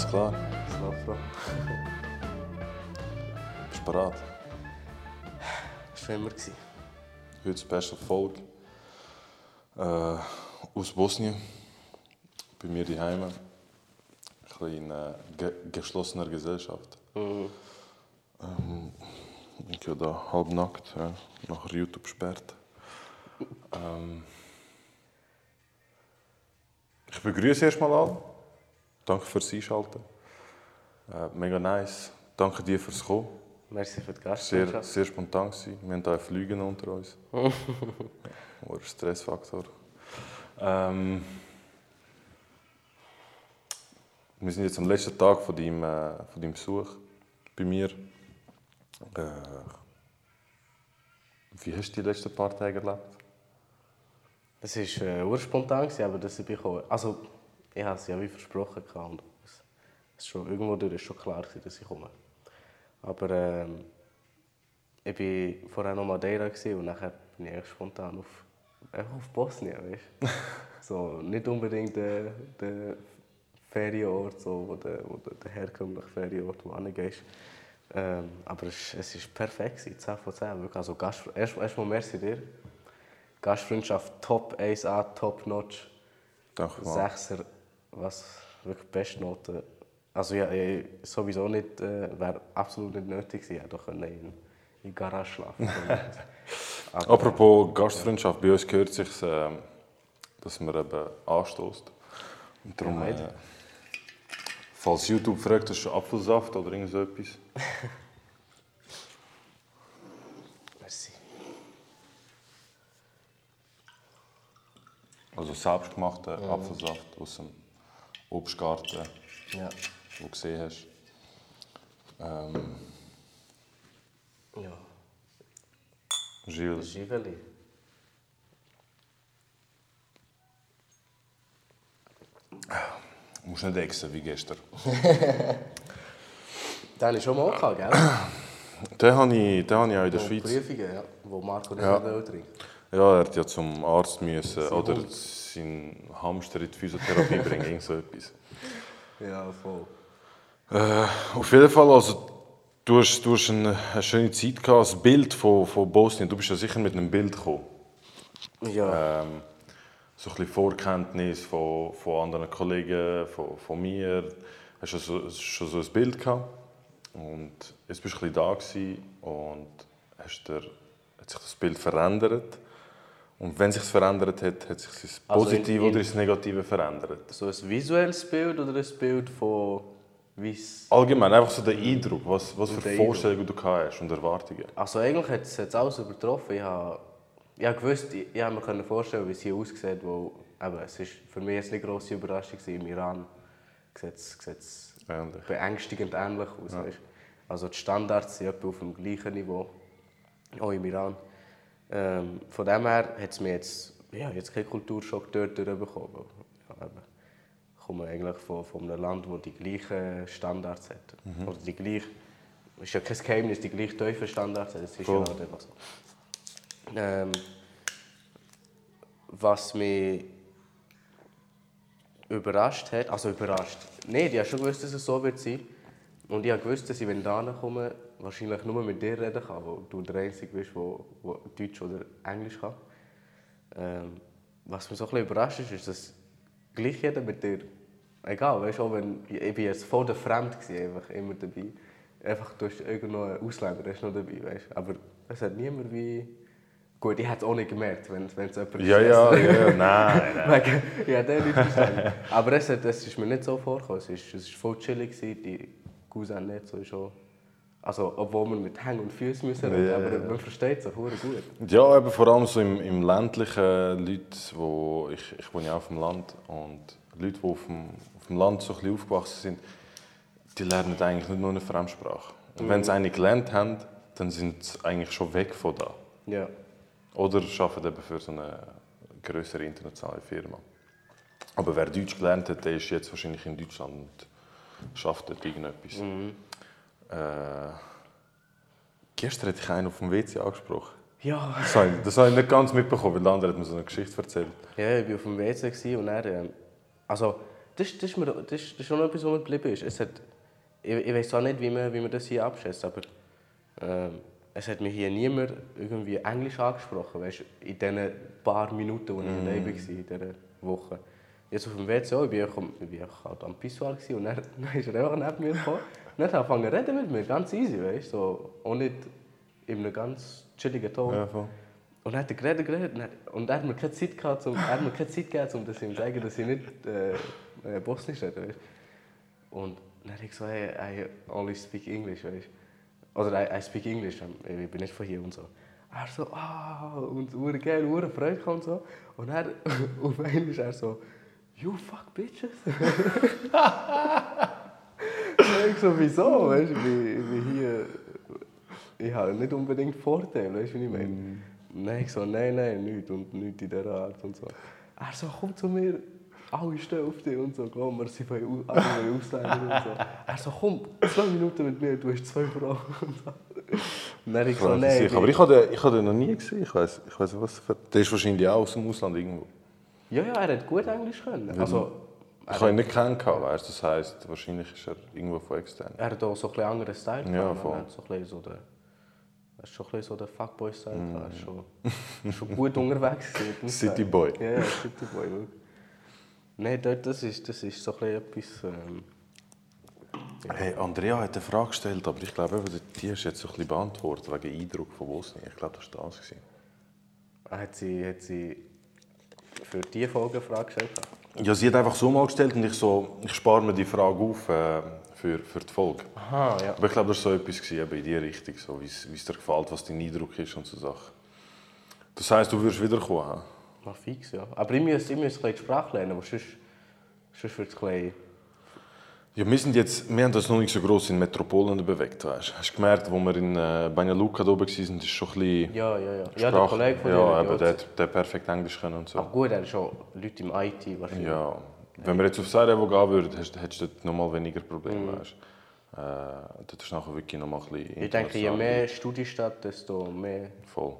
Alles klar, Slapro. bist du bereit? Das war immer. Heute Special Folge äh, aus Bosnien. Bei mir. Ein bisschen in äh, ge geschlossener Gesellschaft. Mhm. Ähm, ich bin da halb nackt, ja, nachher YouTube sperrt. Ähm, ich begrüße erstmal alle. Danke fürs Einschalten. Äh, mega nice. Danke dir fürs Kommen. Merci für die Sehr, Gastfreundschaft. sehr spontan. Gewesen. Wir haben hier Flüge unter uns. Ein Stressfaktor. Ähm, wir sind jetzt am letzten Tag von deinem, äh, von deinem Besuch bei mir. Äh, wie hast du die letzten paar Tage erlebt? Das war äh, urspontan, aber dass ich bekomme. Also, ich habe es ja wie versprochen. Und es es schon, irgendwo durch ist schon klar, gewesen, dass ich komme. Aber ähm, ich war vorher noch Madeira und nachher bin ich spontan auf, einfach auf Bosnien. Weißt? so, nicht unbedingt der, der Ferienort, so, wo der, wo der, der herkömmliche Ferienort, wo du hingehst. Ähm, aber es, es ist perfekt, gewesen, 10 von 10. Wirklich. Also, Gast, erst, erstmal merci dir. Gastfreundschaft Top 1A, Top Notch. Danke mal. Sechser, was wirklich Bestnote. Also ja, ja, sowieso nicht, äh, wäre absolut nicht nötig gewesen. Hätte doch können in, in die Garage schlafen Aber, Apropos Gastfreundschaft, bei uns gehört sich, äh, dass man eben anstoßt. Und darum, Ja, äh, falls YouTube fragt, hast du Apfelsaft oder irgend so etwas? Merci. Also selbstgemachten Apfelsaft aus dem Obstgarten, Ja. den du gesehen hast. Ähm, ja. Gilles, Giveli. du musst nicht exen wie gestern. Den hatte ich schon mal gehabt, gell? Den habe ich, den habe ich auch in der Wo Schweiz. Prüfungen, ja. Wo Marco nicht Ja. trinkt. Ja, er hat ja zum Arzt müssen Sein oder Hund. seinen Hamster in die Physiotherapie bringen, irgend so etwas. Ja, voll. Äh, auf jeden Fall, also du hast, du hast eine, eine schöne Zeit gehabt, das Bild von, von Bosnien. Du bist ja sicher mit einem Bild gekommen. Ja. Ähm, so ein bisschen Vorkenntnis von, von anderen Kollegen, von, von mir. Hast du so, schon so ein Bild gehabt. Und jetzt bist du ein bisschen da gewesen und hast dir, hat sich das Bild verändert. Und wenn sich verändert hat, hat sich das Also in- Positive in- oder das Negative verändert. So ein visuelles Bild oder ein Bild von wie Allgemein, einfach so der Eindruck, was, was für Vorstellungen du hast und Erwartungen. Also eigentlich hat es alles übertroffen. Ich habe, ich habe gewusst, ich, ich habe mir können vorstellen, wie es hier aussieht, wo eben, es ist für mich jetzt eine grosse Überraschung. Im Iran sieht es, sieht es Ähnlich. beängstigend ähnlich aus. Weißt? Also die Standards sind etwa auf dem gleichen Niveau, auch im Iran. Ähm, von dem her hat es mir jetzt, ja, jetzt keinen Kulturschock dort Ja, eben, ich komme eigentlich von, von einem Land, das die gleichen Standards hat. Oder die gleich, ist ja kein Geheimnis, die gleich tiefen Standards hat. Das ist Voll. ja halt einfach so. Ähm, was mich überrascht hat, also überrascht, nein, ich habe schon gewusst, dass es so wird sein. Und ich habe gewusst, dass ich, wenn ich da komme, wahrscheinlich nur mit dir reden kann, weil du der Einzige bist, der, Deutsch oder Englisch kann. Ähm, was mich so ein bisschen überrascht ist, ist, dass gleich jeder mit dir, egal, weißt du, auch wenn, ich bin jetzt voll der Fremd gewesen, einfach immer dabei. Einfach, du hast irgendwo einen Ausländer, der ist noch dabei, weißt. Aber es hat niemand wie... Gut, ich hätte es auch nicht gemerkt, wenn, wenn es jemand Ja, ja, ja, nein, nein. Wegen, ja, der nicht verstanden. Aber es, hat, es ist mir nicht so vorgekommen. Es ist voll chillig, die Cousin nicht so auch, Also, obwohl wir mit Hängen und Füßen müssen Ja, aber man versteht es auch gut. Ja, eben vor allem so im, im ländlichen Leute, wo ich, ich wohne ja auf dem Land und Leute, die auf dem, auf dem Land so ein bisschen aufgewachsen sind, die lernen eigentlich nicht nur eine Fremdsprache. Und wenn sie eine gelernt haben, dann sind sie eigentlich schon weg von da. Ja. Oder arbeiten eben für so eine größere internationale Firma. Aber wer Deutsch gelernt hat, der ist jetzt wahrscheinlich in Deutschland und schafft dort irgendetwas. Äh, gestern hatte ich einen auf dem WC angesprochen. Ja. Das habe ich, das habe ich nicht ganz mitbekommen, weil der andere hat mir so eine Geschichte erzählt. Ja, ich war auf dem WC und er, ähm, also, das, das, ist mir, das, das ist schon noch etwas, was mir geblieben ist. Es hat, ich, ich weiß auch nicht, wie man, wie man das hier abschätzt, aber ähm, es hat mir hier niemand irgendwie Englisch angesprochen, weißt, in den paar Minuten, wo ich mm. war, in dieser Woche. Jetzt auf dem WC ich war, ich war halt am Pissoir und dann, dann ist er einfach neben mir gekommen. Und dann hat er angefangen zu reden mit mir, ganz easy, weißt, so, auch nicht in einem ganz chilligen Ton. Ja, und dann hat er geredet, geredet und er hat mir keine Zeit, gehabt, um, er hat mir keine Zeit gegeben, um das ihm zu sagen, dass ich nicht äh, äh, Bosnisch rede. Weißt? Und dann habe ich gesagt, hey, I only speak English. Weißt? Oder I, I speak English, ich bin nicht von hier und so. Er so, ah, und ur geil, ur Freude und so. Und er auf Englisch er so, you fuck bitches. ich so, wieso? Weißt du, ich, hier, ich habe nicht unbedingt Vorteile, weißt du, wie ich meine? Mm. Nein, ich so, nein, nein, nichts und nichts in dieser Art und so. Er so, komm zu mir, alle stehen auf dich und so, komm, wir sind von anderen Ausländern und so. Er so, komm, zwei Minuten mit mir, du hast zwei Frauen und so. Dann ich so, nein. Aber ich habe den, ich habe den noch nie gesehen, ich weiß ich weiss was für... Der ist wahrscheinlich auch aus dem Ausland irgendwo. Ja, ja, er hat gut Englisch können. Also, ich habe ihn nicht kennengelernt, weißt das heisst, wahrscheinlich ist er irgendwo von extern. Er hat auch so ein bisschen anderen Style. Ja, voll. Er hat so ein bisschen so den das ist schon ein bisschen so der Fuckboy-Style. Mm. Er ist schon, schon gut unterwegs. Cityboy. Ja, ja, Cityboy. Nein, dort, das, ist, das ist so ein etwas... Ähm, ja. Hey, Andrea hat eine Frage gestellt, aber ich glaube, die du jetzt so ein bisschen beantwortet, wegen Eindruck von Bosnien. Ich glaube, das war das. Hat sie, hat sie für diese Folge eine Frage gestellt? Ja, sie hat einfach so mal gestellt und ich so, ich spare mir die Frage auf. Äh, für, für die Folge. Aha, ja. Aber ich glaube, das war so etwas gewesen, in diese Richtung, so, wie es dir gefällt, was dein Eindruck ist und so Sachen. Das heisst, du würdest wiederkommen? Mal fix, ja. Aber ich muss, ich muss ein die Sprache lernen, aber sonst, sonst wird es ein ja, wir, sind jetzt, wir haben das noch nicht so groß in Metropolen bewegt. Weißt. Hast du gemerkt, wo wir in äh, Banja Luka oben waren, ist schon ein bisschen Ja, ja, ja. Ja, der Kollege von dir. Ja, aber der, der perfekt Englisch können und so. Aber gut, er ist schon Leute im IT wahrscheinlich. Ja, wenn wir jetzt auf Sarajevo gehen würden, hättest du dort noch mal weniger Probleme. Mhm. Weißt. Äh, dort ist nachher wirklich noch mal ein bisschen Ich denke, je mehr Studiestadt, desto mehr... Voll.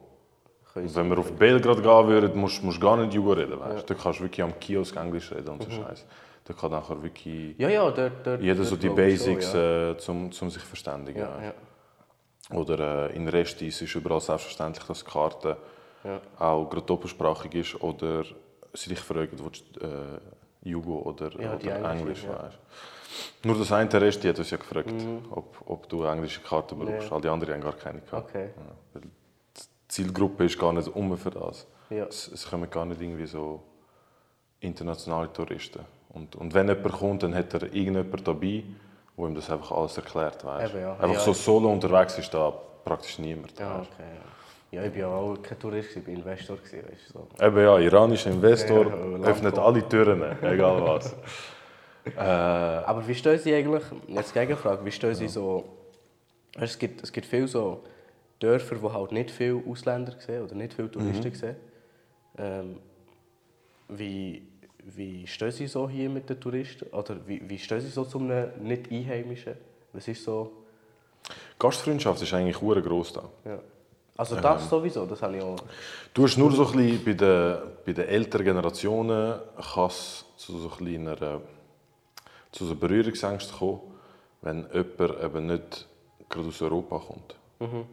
Und wenn wir auf Belgrad gehen würden, musst du gar nicht Jugo reden. Weißt? Ja. Dort kannst du wirklich am Kiosk Englisch reden und so mhm. Scheiße. Da kann nachher wirklich ja, ja, dort, dort, jeder so die Basics, so, ja. äh, zum, zum sich verständigen. Oder äh, in Restis ist überall selbstverständlich, dass die Karte auch gerade doppelsprachig ist oder sie dich fragen, willst, äh, Jugo oder, oder Englisch. Weißt. Nur das eine Rest, die hat uns ja gefragt, mhm. ob, ob du englische Karten brauchst. Ja. All die anderen haben gar keine gehabt. Okay. Ja, die Zielgruppe ist gar nicht um für das. Ja. Es, es kommen gar nicht irgendwie so internationale Touristen. Und, und wenn jemand kommt, dann hat er irgendjemand dabei, der ihm das einfach alles erklärt. Weißt. Eben, ja. Einfach ja, so solo unterwegs ist da praktisch niemand. Ja, okay, ja, ich war ja auch kein Tourist, ich war Investor. Weißt, so. Eben ja, iranischer Investor ja, öffnet alle Türen, egal was. äh, Aber wie stehen Sie eigentlich, jetzt Gegenfrage, wie stehen Sie so, es gibt, es gibt viele so Dörfer, wo halt nicht viele Ausländer sehen oder nicht viele Touristen mhm. sehen. Ähm, wie, wie stehen Sie so hier mit den Touristen? Oder wie, wie stehen Sie so zu einem Nicht-Einheimischen? Was ist so... Gastfreundschaft ist eigentlich groß da. Ja. Also das ähm, sowieso, das habe ich auch. Du hast nur so ein bisschen bei den, bei den älteren Generationen kann zu so einer, zu so Berührungsängsten kommen, wenn jemand eben nicht gerade aus Europa kommt, mhm.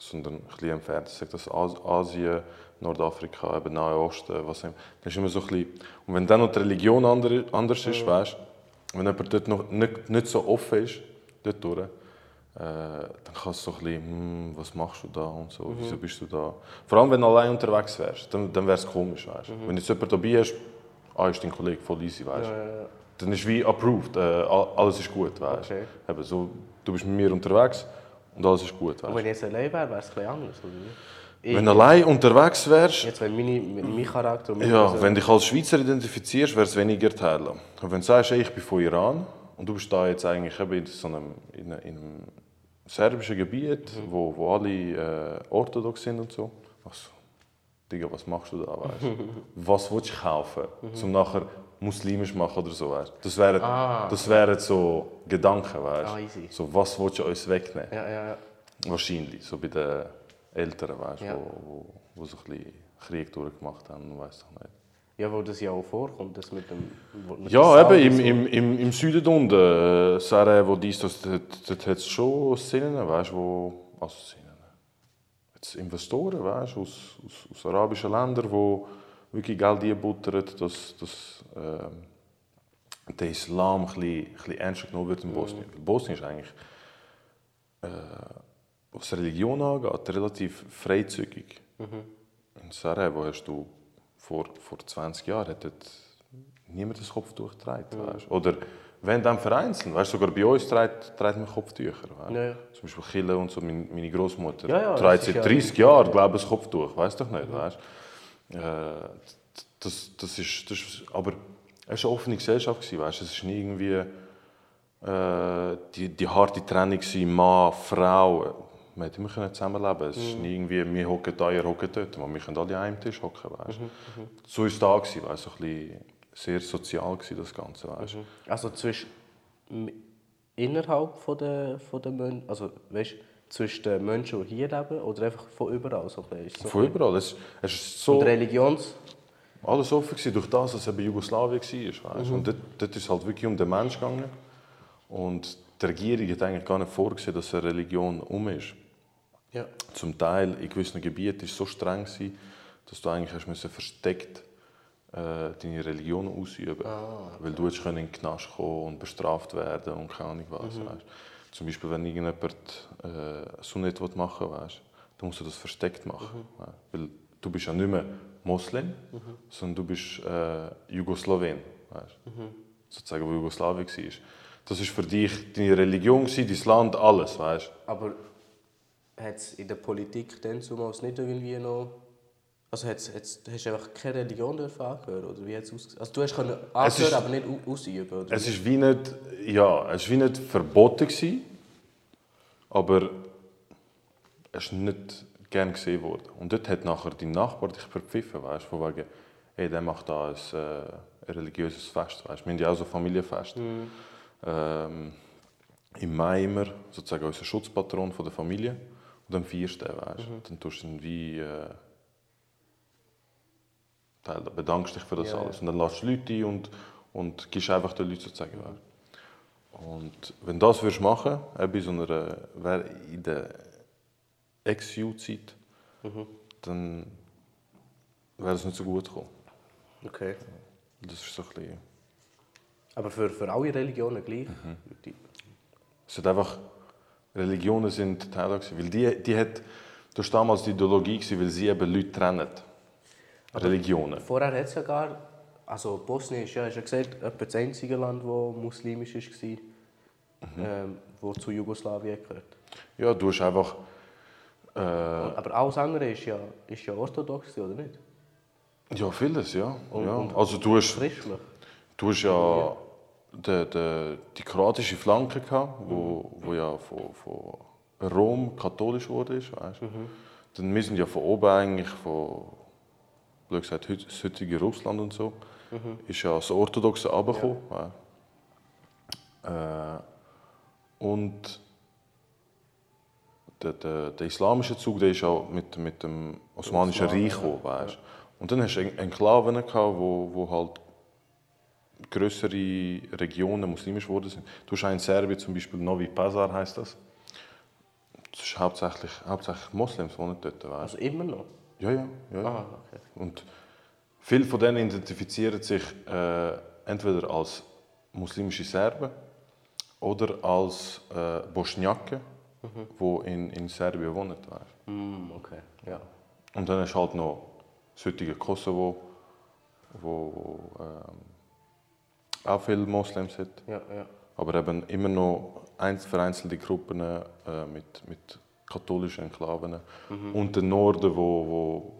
Sondern ein bisschen entfernt. Sagt das Asien, Nordafrika, eben Nahe Osten, was immer. Das ist immer so ein bisschen, und wenn dann noch die Religion anders ist, mhm. weißt, wenn jemand dort noch nicht, nicht so offen ist, dort durch, äh, dann kannst du so ein bisschen, hm, was machst du da und so, mhm. wieso bist du da? Vor allem, wenn du allein unterwegs wärst, dann, dann wäre es komisch, weißt mhm. Wenn jetzt jemand dabei ist, ah, ist dein Kollege voll easy, weißt ja, ja, ja. Dann ist wie approved, äh, alles ist gut, weißt okay. Eben so, du bist mit mir unterwegs und alles ist gut, weißt Und wenn ich jetzt allein wäre, wäre es ein anders, oder ich, wenn du allein unterwegs wärst... Jetzt, wenn meine, mein Charakter... Ja, Person... wenn du dich als Schweizer identifizierst, wäre es weniger teilen. Und wenn du sagst, ich bin von Iran und du bist da jetzt eigentlich in so einem, in einem serbischen Gebiet, mhm. wo, wo alle äh, orthodox sind und so. Was, Digga, was machst du da? Weißt? was willst du kaufen, mhm. um nachher muslimisch machen oder so? Weißt? Das wären, ah. das wären so Gedanken, weißt? Ah, easy. So, was willst du uns wegnehmen? Ja, ja, ja. Wahrscheinlich, so bei den Eltern, weißt, ja. wo, wo, wo so ein bisschen Krieg durchgemacht haben, weiß doch nicht. Ja, wo das ja auch vorkommt, das mit dem... mit Ja, eben im, im, im, im Süden unten, äh, Sarajevo, dies, das, dort, dort hat es schon Szenen, weißt du, wo, also Szenen, jetzt Investoren, weißt du, aus, aus, aus arabischen Ländern, wo wirklich Geld einbuttern, dass, dass ähm, der Islam ein bisschen, ein bisschen ernster genommen wird in Bosnien. Weil Bosnien ist eigentlich, äh, was Religion angeht, relativ freizügig. In Sarajevo hast du vor, vor 20 Jahren dort niemand das Kopftuch getragen. Weißt? Oder wenn dann vereinzelt, weißt, sogar bei uns trägt, trägt man Kopftücher. Ja, ja. Zum Beispiel Chile und so, meine, meine Großmutter Ja, trägt seit ja- 30 Jahren, glaube ich, ein Kopftuch. Weißt doch nicht, weißt? Äh, das, das, ist, das ist, aber es war eine offene Gesellschaft, gewesen, weißt? es ist nie irgendwie äh, die, die harte Trennung gewesen, Mann, Frau. Man hätte immer zusammenleben Es ist nie irgendwie, wir hocken da, ihr hockt dort. Wir können alle an einem Tisch hocken. Weißt? So war es da, gewesen, weißt? so ein bisschen sehr sozial gewesen, das Ganze. Weißt? Also zwischen... Innerhalb von der, von der Menschen... Also, weißt zwischen den Menschen, die hier leben, oder einfach von überall? So, so Von überall. Es, es ist so... Und Religions... Alles offen gewesen, durch das, dass es eben Jugoslawien war. Weißt? Und dort, dort ist es halt wirklich um den Menschen gegangen. Und die Regierung hat eigentlich gar nicht vorgesehen, dass eine Religion um ist. Ja. Zum Teil in gewissen Gebieten war es so streng, gewesen, dass du eigentlich hast versteckt äh, deine Religion ausüben Weil du jetzt in den Knast kommen und bestraft werden und keine Ahnung was. Weißt? Zum Beispiel, wenn irgendjemand äh, Sunnet will machen will, weißt? dann musst du das versteckt machen. weißt? Weil du bist ja nicht mehr Moslem, sondern du bist äh, Jugoslawen. Weißt? Sozusagen, wo Jugoslawien war. Das war für dich deine Religion, dein Land, alles. Weißt? Aber hat es in der Politik dann zumal nicht irgendwie noch... Also hat's, hat's, hast du einfach keine Religion dürfen angehören, oder wie ausgesehen? Also du hast können Es ist- angehören, aber nicht au- ausüben, oder? Es ist wie nicht, ja, es ist wie nicht verboten gewesen, aber es ist nicht gern gesehen worden. Und dort hat nachher die Nachbar dich verpfiffen, weißt, von wegen, hey, der macht da ein, äh, ein religiöses Fest, weißt. Wir haben ja auch so Familienfest. Ähm, Im Mai immer sozusagen unser Schutzpatron von der Familie und dann feierst du den, weißt. Dann tust du ihn wie äh, Teil, bedankst dich für das Ja, alles und dann lässt du Leute ein und, und gibst einfach den Leuten sozusagen weißt. Und wenn du das würdest machen, eben in so einer, wär in der Ex-U-Zeit, dann wäre es nicht so gut gekommen. Okay. Das ist so ein bisschen, Aber für, für alle Religionen gleich? Die, es hat einfach, Religionen sind Teil gewesen, weil die, die hat, das war damals die Ideologie, weil sie eben Leute trennen. Religionen. vorher hat es ja gar... Also Bosnien ist ja, hast ja gesagt, etwa das einzige Land, das muslimisch war, ähm, wo zu Jugoslawien gehört. Ja, du hast einfach, äh, Aber alles andere ist ja, ist ja orthodox, oder nicht? ja vieles, ja. Und- ja. und- Also du hast, Christlich. Du hast ja die, die, die kroatische Flanke gehabt, wo, wo ja von, von Rom katholisch wurde. Ist, weißt? Dann wir sind ja von oben eigentlich, von blöd gesagt, das heutige Russland und so, ist ja das Orthodoxe runtergekommen. Ja. Äh, und der, der, der islamische Zug der ist auch mit, mit dem Osmanischen Osmanen, Reich gekommen. Weißt? Und dann hast du En- Enklaven, gehabt, wo, wo halt größere Regionen muslimisch geworden sind. Du hast in Serbien zum Beispiel Novi Pazar heißt das. Das ist hauptsächlich, hauptsächlich Moslems wohnen dort. Weißt? Also immer noch? Ja, ja, ja. ja. Ah, okay. Und viele von denen identifizieren sich äh, entweder als muslimische Serben oder als äh, Bosniaken, die in, in Serbien wohnen. Mm, okay, ja. Und dann ist halt noch das heutige Kosovo, wo ähm, auch viele Moslems hat. Ja, ja. Aber eben immer noch einz- vereinzelte Gruppen äh, mit, mit katholischen Enklaven. Und der Norden, wo, wo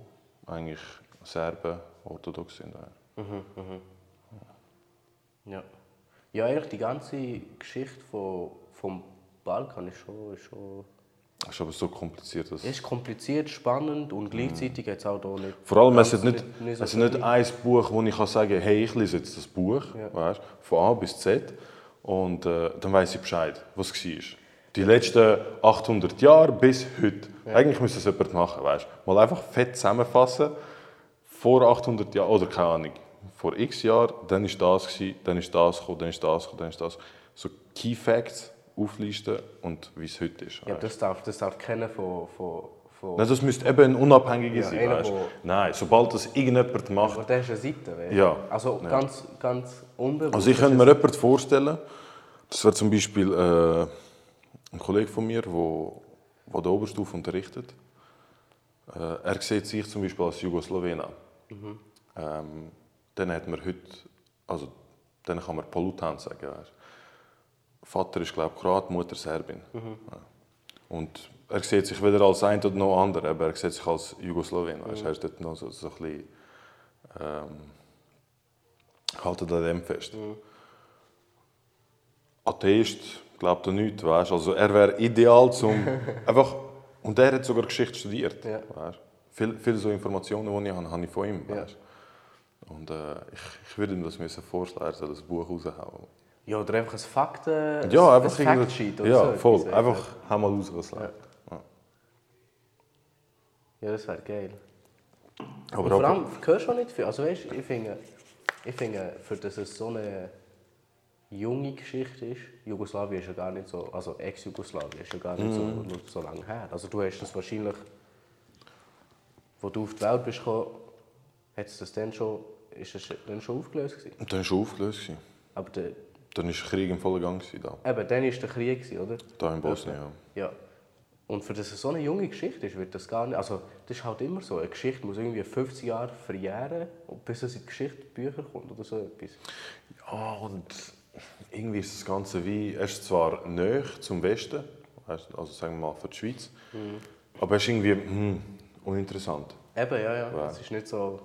eigentlich Serben orthodox sind. ja. Ja. Ja, eigentlich die ganze Geschichte von, vom Balkan ist schon, ist schon Das ist aber so kompliziert. Dass ist kompliziert, spannend und gleichzeitig hat es auch da nicht. Vor allem, es ist nicht, so es ist nicht ein Buch, wo ich kann sagen kann, hey, ich lese jetzt das Buch, Ja. weißt, von A bis Z, und äh, dann weiß ich Bescheid, was es war. Die letzten 800 Jahre bis heute. Eigentlich müsste das jemand machen, weißt. Mal einfach fett zusammenfassen, vor 800 Jahren, oder keine Ahnung, vor x Jahren, dann ist das gewesen, dann ist das gekommen, dann ist das gekommen, dann ist das. So Key Facts auflisten und wie es heute ist. Ja, das darf, das darf kennen von, von, von Nein, das müsste eben ein Unabhängiger Ja, sein. weißt. Nein, sobald das irgendjemand macht. Aber das ist eine Seite, weißt? Ja. Also ganz, ganz unbewusst. Also ich könnte mir jemanden vorstellen, das wäre zum Beispiel äh, ein Kollege von mir, der wo, wo der Oberstufe unterrichtet. Äh, er sieht sich zum Beispiel als Jugoslawener. Ähm, dann hat man heute, also dann kann man Polutant sagen. Weißt. Vater ist glaube Kroat, Mutter Serbin. Ja. Und er sieht sich weder als ein oder noch andere, aber er sieht sich als Jugoslawen. Weißt. Er ist dort noch so, so ein bisschen, ähm, haltet an dem fest. Atheist glaubt er nicht, weißt? Also er wäre ideal zum einfach und er hat sogar Geschichte studiert, Ja. weißt? Viel, viele so Informationen, die ich habe, habe ich von ihm, Ja. Und äh, ich, ich würde ihm das müssen vorschlagen, er soll das Buch raushauen. Ja, oder einfach ein Fakten... Ja, ein einfach Factsheet oder ja, so voll, etwas, einfach hau mal raus, was läuft. Ja, das wäre geil. Aber Und vor auch- allem, du hörst schon nicht viel. Also weißt, ich finde, ich finde, für das es so eine junge Geschichte ist, Jugoslawien ist ja gar nicht so, also Ex-Jugoslawien ist ja gar nicht so, Mhm. so lange her. Also du hast das wahrscheinlich, wo du auf die Welt bist gekommen, hat das dann schon, ist das dann schon aufgelöst gewesen. Dann schon aufgelöst. gewesen. Aber der, Dann war der Krieg im vollen Gang. gewesen Da, eben, dann war der Krieg, gewesen, oder? da in Bosnien. Ja. Ja. Und für das es so eine junge Geschichte ist, wird das gar nicht. Also, das ist halt immer so. Eine Geschichte muss irgendwie 50 Jahre verjähren, bis es in die Geschichtsbücher kommt oder so etwas. Ja, und irgendwie ist das Ganze wie, er ist zwar näher zum Westen, also sagen wir mal für die Schweiz, aber er ist irgendwie hm, uninteressant. Eben, ja, ja. Es ist nicht so.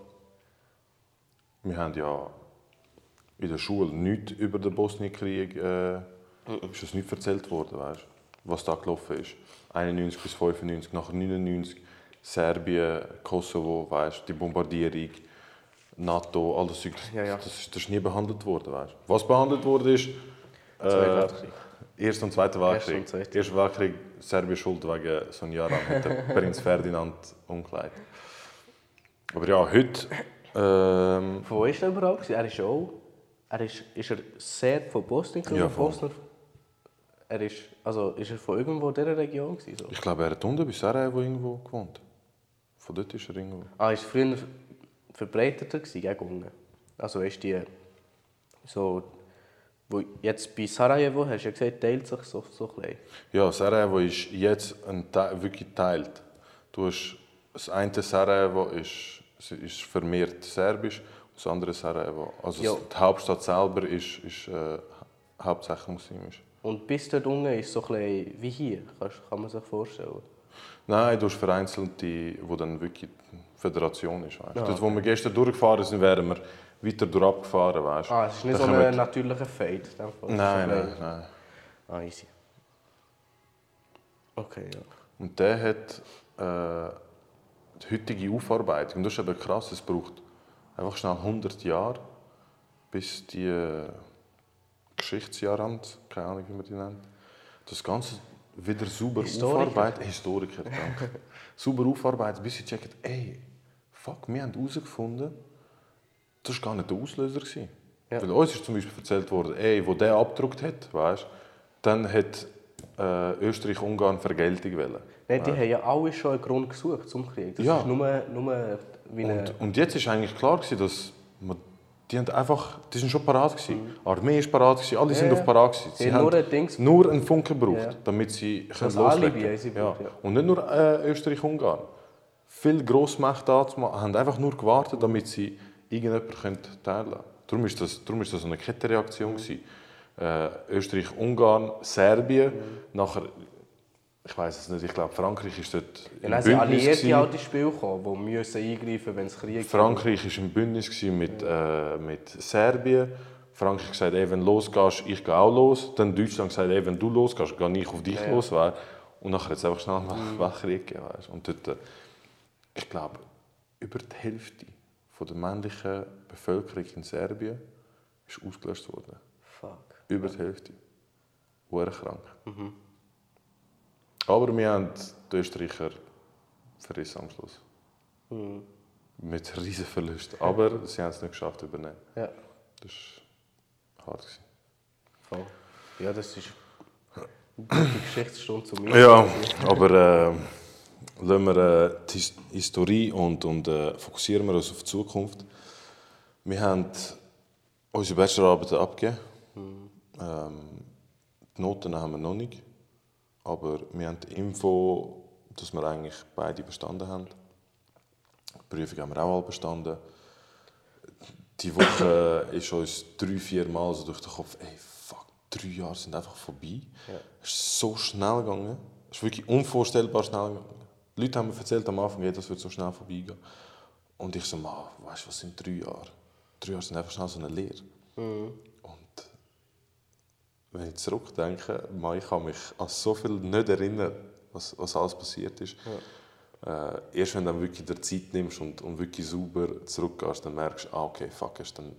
Wir haben ja in der Schule nichts über den Bosnienkrieg, äh, ist uns nicht erzählt worden, weißt, was da gelaufen ist. 91 bis 95, nachher 99, Serbien, Kosovo, weißt, die Bombardierung, NATO, alles Zeug, das, Ja, ja. das, ist- das ist nie behandelt worden. Weißt. Was behandelt wurde ist Weltkrieg. Erster und Zweiter Weltkrieg. und Zweiter. Erster Weltkrieg, Serbien schuld wegen so einem Jahr lang mit Prinz Ferdinand umgelegt. Aber ja, heute ähm, Von wo ist er überhaupt? Er ist auch. Er ist, ist er Serb von Bosnien? Ja, voll. Bosnien? Er ist, also ist er von irgendwo dieser Region? Gewesen, so? Ich glaube, er hat unten bei Sarajevo irgendwo gewohnt. Von dort ist er irgendwo. Ah, ist früher verbreiteter gegen unten. Also weißt du, die, so, wo jetzt bei Sarajevo, hast du ja gesagt, teilt sich so, so ein bisschen. Ja, Sarajevo ist jetzt ein Teil, wirklich geteilt. Du hast, das eine Sarajevo ist, ist vermehrt serbisch, das andere Sarajevo. Also Ja. die Hauptstadt selber ist, ist äh, hauptsächlich muslimisch. Und bis dort unten ist es so ein wie hier, kann man sich vorstellen. Nein, du hast vereinzelte, wo dann wirklich die Föderation ist. Weißt. Ah, Dort, wo wir gestern durchgefahren sind, wären wir weiter durch abgefahren. Weißt. Ah, es ist nicht Dann so ein natürlicher Fade. Nein, nein, nein. Ah, easy. Okay, ja. Und der hat äh, die heutige Aufarbeitung. Und das ist eben krass, es braucht einfach schnell 100 Jahre, bis die äh, Geschichtsjahre haben, keine Ahnung, wie man die nennt, das Ganze wieder sauber Historiker. aufarbeiten. Historiker, danke. sauber aufarbeiten, bis sie checken, ey, fuck, wir haben herausgefunden, das war gar nicht der Auslöser. gewesen. Ja. Weil uns ist zum Beispiel erzählt worden, ey, wo der abgedruckt hat, weißt, dann hat äh, Österreich-Ungarn Vergeltung wollen. Nein, die haben ja alle schon einen Grund gesucht zum Krieg. Das Ja. ist nur, nur wie eine... Und, und jetzt ist eigentlich klar gewesen, dass man, die haben einfach, die sind schon parat gewesen. Die Armee ist parat gewesen, alle sind Ja, auf parat gewesen. Sie haben nur ein Dings- nur einen Funken gebraucht, damit sie können Das Alibi loslegen. sie ja. Und nicht nur äh, Österreich-Ungarn. Viele Grossmächte dazu haben einfach nur gewartet, damit sie irgendjemanden teilen können. Darum ist das, darum ist das eine Kettenreaktion Mhm. gewesen. Äh, Österreich-Ungarn, Serbien, nachher ich weiß es nicht, ich glaube Frankreich ist dort Ja, im sind Bündnis Alliierte gewesen. ins Spiel gekommen, die müssen eingreifen wenn es Krieg gibt. Frankreich war im Bündnis mit, äh, mit Serbien. Frankreich gesagt, ey, wenn du losgehst, ich gehe auch los. Dann Deutschland gesagt, ey, wenn du losgehst, gehe ich auf dich Ja, ja. los. Weißt? Und nachher hat es einfach schnell einen Weltkrieg gegeben. Und dort, äh, ich glaube, über die Hälfte von der männlichen Bevölkerung in Serbien ist ausgelöscht worden. Fuck. Über die Hälfte. Hure krank. Aber wir haben die Österreicher verrissen am Schluss. mit riesen Verlusten. Aber sie haben es nicht geschafft zu übernehmen. Ja, Das war hart. Gewesen. voll. Ja, das ist eine gute Geschichtsstunde zu mir. Ja, aber äh, lassen wir äh, die His- Historie und, und äh, fokussieren wir uns auf die Zukunft. Wir haben unsere Bachelorarbeit abgegeben. Ähm, die Noten haben wir noch nicht. Aber wir haben die Info, dass wir eigentlich beide bestanden haben. Die Prüfung haben wir auch alle bestanden. Die Woche ist uns drei, vier Mal so durch den Kopf, ey, fuck, drei Jahre sind einfach vorbei. Es ist so schnell gegangen. Es ist wirklich unvorstellbar schnell gegangen. Die Leute haben mir erzählt am Anfang, ja, das wird so schnell vorbeigehen. Und ich so, weißt du, was sind drei Jahre? Drei Jahre sind einfach schnell so eine Lehre. Und wenn ich zurückdenke, Mann, ich kann mich an so viel nicht erinnern, was, was alles passiert ist. Äh, erst wenn du dann wirklich dir Zeit nimmst und, und wirklich sauber zurückgehst, dann merkst du, ah, okay, fuck, ist dann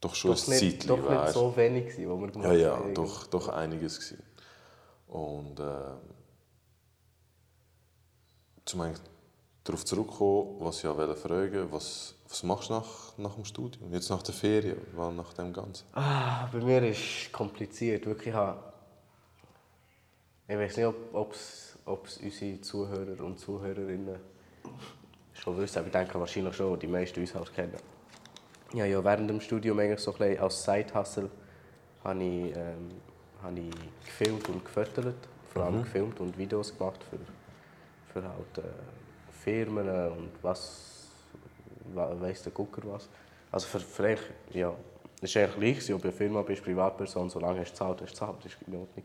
doch schon Doch ein nicht, Zeitchen. doch nicht weißt. so wenig, wo wir gemacht Ja, ja, haben. doch, doch einiges gewesen. Und äh, zum darauf zurückkommen, was ich wollte fragen, was, was machst du nach, nach dem Studium? Jetzt nach der Ferien, weil nach dem Ganzen? Ah, bei mir ist es kompliziert. Wirklich, ich, habe, ich weiß nicht, ob es unsere Zuhörer und Zuhörerinnen schon wissen, aber ich denke wahrscheinlich schon, die meisten uns halt kennen. Ja, ja, während dem Studium eigentlich so ein bisschen als Side-Hustle habe ich, ähm, habe ich gefilmt und gefüttert. Vor allem gefilmt und Videos gemacht für, für halt, äh, Firmen und was we- weiss der Gucker was. Also für, für eigentlich, ja, es war eigentlich gleich, ob du eine Firma bist, Privatperson, solange hast du gezahlt, hast du gezahlt, das war in Ordnung.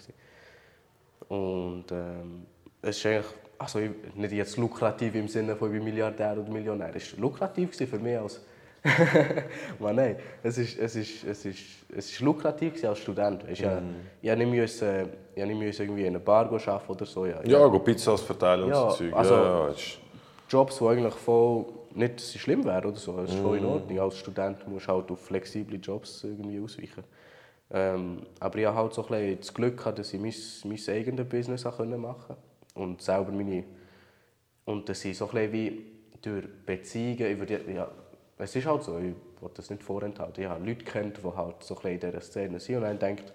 Und ähm, es ist eigentlich, also ich- nicht jetzt lukrativ im Sinne von ich Milliardär oder Millionär, es war lukrativ für mich als Man, nein, es ist, es ist, es ist, es ist lukrativ als Student. Weisst, ja, ich nicht, müssen, ich nicht müssen irgendwie in einer Bar arbeiten oder so. Ja, Ja, go Pizzas verteilen und Ja, so Zeug. also- ja, ja, ist, Jobs, die eigentlich voll nicht schlimm wären oder so. Das ist voll in Ordnung. Als Student musst du halt auf flexible Jobs irgendwie ausweichen. Ähm, aber ich hatte halt so ein bisschen das Glück, gehabt, dass ich mein, mein eigenes Business machen konnte. Und selber meine... Und dass ich so ein bisschen wie durch Beziehungen... Ich würde, ja, es ist halt so, ich will das nicht vorenthalten. Ich habe Leute kennt, die halt so ein in dieser Szene sind und dann denkt...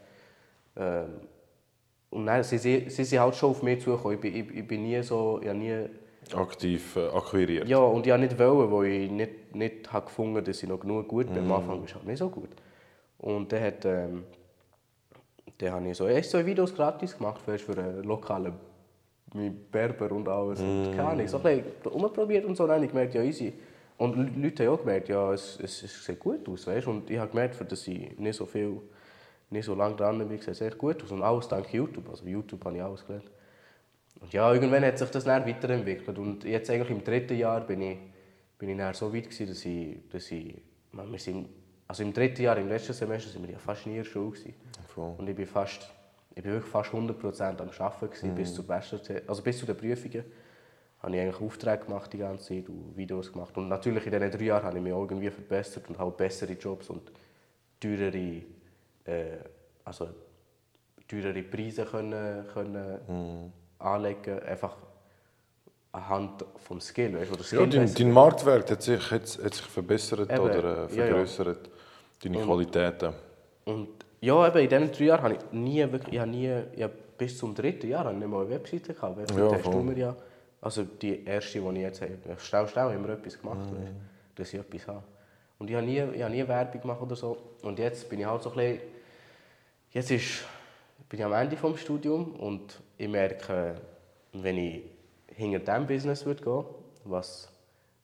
Ähm, und dann, sie, sie, sie sind halt schon auf mich zugekommen. Ich bin, ich, ich bin nie so... Ich nie aktiv äh, akquiriert. ja, und ich wollte nicht, wollen, weil ich nicht, nicht habe gefunden habe, dass ich noch genug gut bin. Am Anfang war ich halt nicht so gut. Und dann, hat, ähm, dann habe ich so erst so Videos gratis gemacht für, für einen lokalen mit Berber und alles. Und keine Ahnung, so ein bisschen rumprobiert und so. Dann habe ich gemerkt, ja, easy. Und Leu- Leute haben auch gemerkt, ja, es, es, es sieht gut aus. Weißt? Und ich habe gemerkt, für dass ich nicht so viel, nicht so lange dran bin, sieht es echt gut aus. Und alles dank YouTube. Also YouTube habe ich alles gelernt. Und ja, irgendwann hat sich das dann weiterentwickelt. Und jetzt eigentlich im dritten Jahr bin ich, bin ich dann so weit gewesen, dass ich, dass ich man, wir sind, also im dritten Jahr, im letzten Semester, sind wir ja fast nie in der Schule gewesen. Und ich bin fast, ich bin wirklich fast 100% am Arbeiten gewesen, bis zur Bachelor, also bis zu den Prüfungen. Habe ich eigentlich Aufträge gemacht die ganze Zeit und Videos gemacht. Und natürlich in diesen drei Jahren habe ich mich auch irgendwie verbessert und halt bessere Jobs und teurere, äh, also teurere Preise können, können anlegen, einfach anhand vom Skill. Weißt, du, wo der Skill Ja, dein, dein Marktwert hat sich, hat, hat sich verbessert Eben, oder äh, ja, ja. vergrößert. Deine Qualitäten. Und ja, eben in diesen drei Jahren habe ich nie wirklich, ich habe nie, ich habe bis zum dritten Jahr habe ich nicht mal eine Webseite gehabt. Webseite Ja, hast du mir ja, also die erste, die ich jetzt habe, schnell, schnell wir etwas gemacht, weißt, dass ich etwas habe. Und ich habe, nie, ich habe nie Werbung gemacht oder so. Und jetzt bin ich halt so ein bisschen, jetzt ist, bin ich am Ende des Studiums und ich merke, wenn ich hinter diesem Business würde gehen, was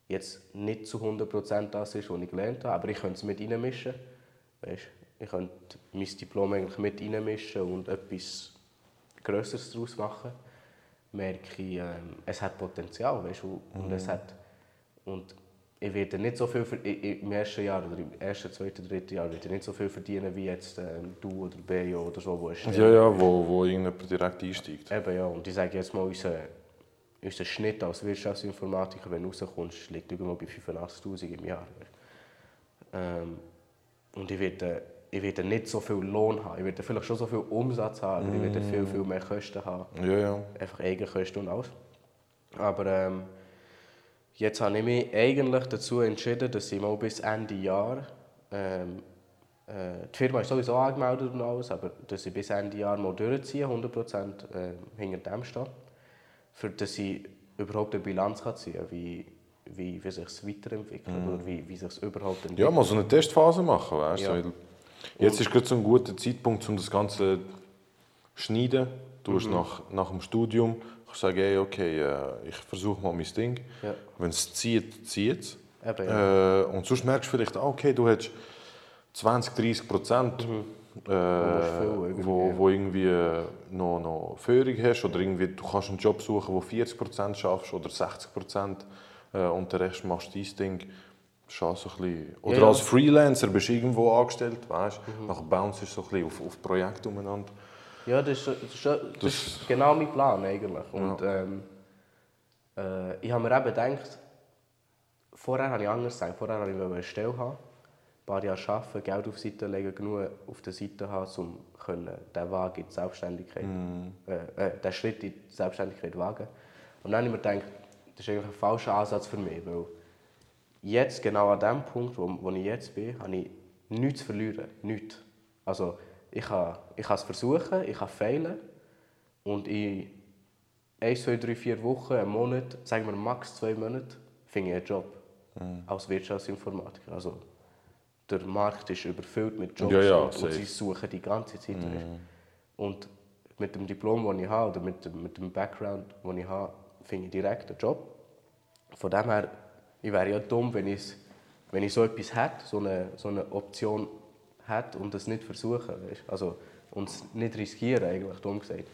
jetzt nicht zu 100% das ist, was ich gelernt habe, aber ich könnte es mit reinmischen. Weißt, ich könnte mein Diplom eigentlich mit reinmischen und etwas Größeres daraus machen. Merke ich, ähm, es hat Potenzial. Weißt, und, und, es hat, und ich werde nicht so viel, im ersten Jahr oder im ersten, zweiten, dritten Jahr werde ich nicht so viel verdienen wie jetzt ähm, du oder Bejo oder so, wo Ja, ja, wo, wo irgendjemand direkt einsteigt. Eben ja, und ich sage jetzt mal, unser, unser Schnitt als Wirtschaftsinformatiker, wenn du rauskommst, liegt irgendwo bei 85'000 im Jahr. Ähm, und ich werde, ich werde nicht so viel Lohn haben. Ich werde vielleicht schon so viel Umsatz haben, aber ich werde viel, viel mehr Kosten haben. Ja, ja. Einfach Eigenkosten und alles. Aber ähm, Jetzt habe ich mich eigentlich dazu entschieden, dass ich mal bis Ende Jahr, ähm, äh, die Firma ist sowieso angemeldet und alles, aber dass ich bis Ende Jahr mal durchziehe, 100% äh, hinter dem stehe, für dass ich überhaupt eine Bilanz kann ziehen kann, wie, wie, wie sich es weiterentwickelt oder wie, wie sich es überhaupt entwickelt. Ja, mal so eine Testphase machen, weißt du? Ja. Jetzt ist gerade so ein guter Zeitpunkt, um das Ganze zu schneiden. Du Mhm. hast nach, nach dem Studium du sagen, hey, okay, äh, ich versuche mal mein Ding. Ja. Wenn es zieht, zieht es. Eben, Äh, und sonst merkst du vielleicht, ah, okay, du hast 20, 30 Prozent, Mhm. äh, irgendwie, wo, ja. wo irgendwie noch, noch Führung hast oder irgendwie, du kannst einen Job suchen, wo 40 Prozent schaffst oder 60 Prozent äh, und den Rest machst du dein Ding. Schon so ein bisschen. Oder Ja, ja. als Freelancer bist du irgendwo angestellt, weißt du? Nachher bounce ist so ein bisschen auf, auf Projekte umeinander. Ja, das ist, das ist, das Das- ist genau mein Plan eigentlich. Und ähm, äh, ich habe mir eben gedacht, vorher habe ich anders gedacht. Vorher wollte ich eine Stelle haben, ein paar Jahre arbeiten, Geld auf die Seite legen, genug auf der Seite haben, um können, den Weg in die Selbstständigkeit, äh, äh, den Schritt in die Selbstständigkeit wagen. Und dann habe ich mir gedacht, das ist eigentlich ein falscher Ansatz für mich, weil jetzt, genau an dem Punkt, wo, wo ich jetzt bin, habe ich nichts zu verlieren. Nichts. Also, ich kann, ich kann es versuchen, ich kann failen und in 1, 2, 3, 4 Wochen, einen Monat, sagen wir max zwei Monate, finde ich einen Job als Wirtschaftsinformatiker. Also, der Markt ist überfüllt mit Jobs Ja, ja, und, und sie suchen die ganze Zeit. weisst. Und mit dem Diplom, das ich habe, oder mit dem, mit dem Background, den ich habe, finde ich direkt einen Job. Von dem her, ich wäre ja dumm, wenn ich, wenn ich so etwas hätte, so eine, so eine Option hätte und das nicht versuchen. Weißt? Also, und es nicht riskieren, eigentlich, dumm gesagt.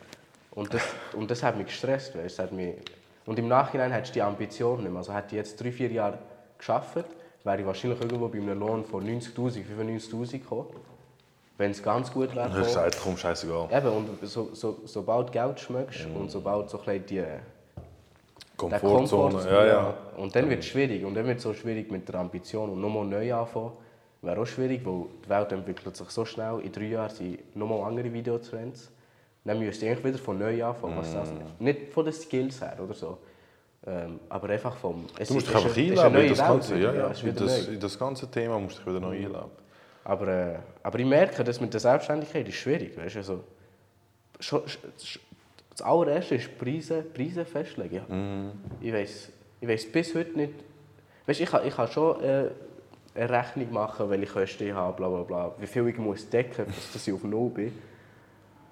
Und das, und das hat mich gestresst. Weißt? Hat mich, und im Nachhinein hättest du die Ambition nicht mehr. Also hätte ich jetzt drei, vier Jahre gearbeitet, wäre ich wahrscheinlich irgendwo bei einem Lohn von 90'000, 95'000 gekommen. Wenn es ganz gut wäre. Du hast gesagt, komm, scheißegal. Eben, und so, so, sobald du Geld schmeckst und sobald so ein die, Komfortzone, Komfort- ja, ja. Und dann wird es schwierig. Und dann wird es so schwierig mit der Ambition und nochmal neu anfangen. Wäre auch schwierig, weil die Welt entwickelt sich so schnell. In drei Jahren sind nochmal andere Videotrends. Dann müsst ihr eigentlich wieder von neu anfangen. Was das Mm. Nicht von den Skills her oder so. Ähm, aber einfach vom... Es Du musst ist- dich einfach ist- ist einleben in das Ganze. Ja, ja. ist wieder das, das ganze Thema musst du dich wieder neu einleben. Aber, äh, aber ich merke, dass mit der Selbstständigkeit ist schwierig. Weißt? Also, schon, das allererste ist Preise, Preise festlegen. Ja. Ich weiß ich weiss bis heute nicht. Weißt, ich, kann, ich kann schon äh, eine Rechnung machen, welche Kosten ich habe, bla bla bla, wie viel ich muss decken muss, dass ich auf Null bin.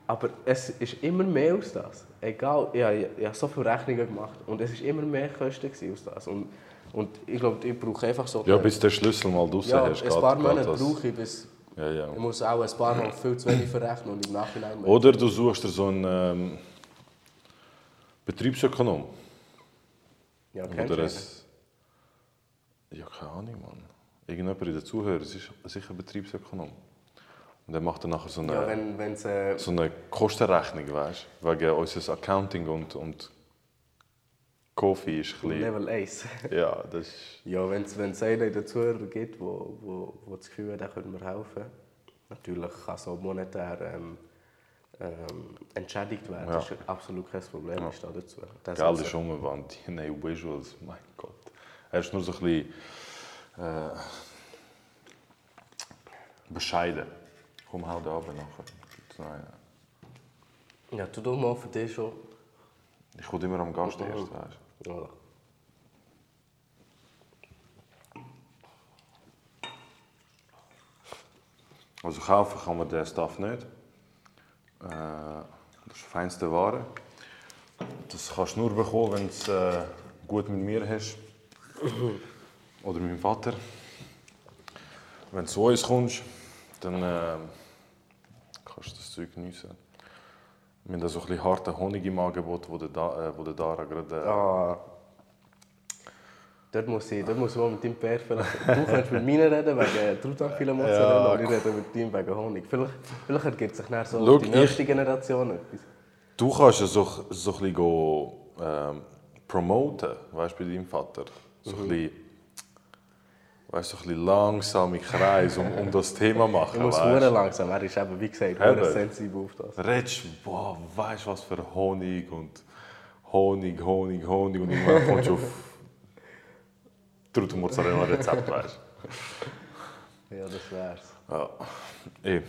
Aber es ist immer mehr als das. Egal, ich habe, ich habe so viele Rechnungen gemacht und es war immer mehr Kosten als das. Und, und ich glaube, ich brauche einfach so... Ja, bis den Schlüssel mal draussen ja, hast. ein paar Monate brauche ich, bis... Ja, ja. Ich muss auch ein paar Mal viel zu wenig verrechnen und im Nachhinein... Oder du suchst dir so einen ähm, Betriebsökonom. ja, Oder ein. einen? Ja, keine Ahnung, Mann. Irgendjemand in den Zuhörern ist sicher Betriebsökonom. Und der macht dann nachher so eine, Ja, wenn. Äh, so eine Kostenrechnung, weißt du? Wegen unseres Accounting und, und Coffee ist ein. Level 1. Ja, das ist. ja, wenn es einen Zuhörern gibt, wo, wo, wo das Gefühl hat, der könnte mir helfen. Natürlich kann so monetär ähm, ähm, entschädigt werden. Ja. Das ist absolut kein Problem. Ja. Ich stehe dazu. Das Geld ist umgewandt. Die neuen Visuals, mein Gott. Er ist nur so ein bisschen. Äh, bescheiden. Komm, hau da runter nachher. Nein, Ja, tu doch mal für dich schon. ich komme immer am Gast erst, weißt du? Voilà. Also kaufen kann man den Stuff nicht. Äh, das ist feinste Ware. Das kannst du nur bekommen, wenn du es äh, gut mit mir hast. Oder mit meinem Vater. Wenn du zu uns kommst, dann äh, kannst du das Zeug geniessen. Wir haben so ein bisschen harten Honig im Angebot, wo der, da, äh, wo der Dara gerade... Äh, Ah. Dort muss ich, dort muss ich mal mit Pär vielleicht... Du kannst mit mir reden wegen Truthahnfilet-Mozzarella Ja, und ich rede mit ihm wegen Honig. Vielleicht, vielleicht ergibt sich dann so Schau, die ich- nächste Generation etwas. Du kannst ja so, so ein bisschen go, ähm, promoten, weißt du, bei deinem Vater. So ein bisschen, weißt, so ein bisschen langsam im Kreis um, um das Thema machen. Ich muss hure langsam, er ist eben, wie gesagt, hure sensibel auf das. Redest, boah, weißt du was für Honig und Honig, Honig, Honig und irgendwann kommst du auf Trud Mozzarella Rezept, weißt Ja, das wär's. Ja. Ey,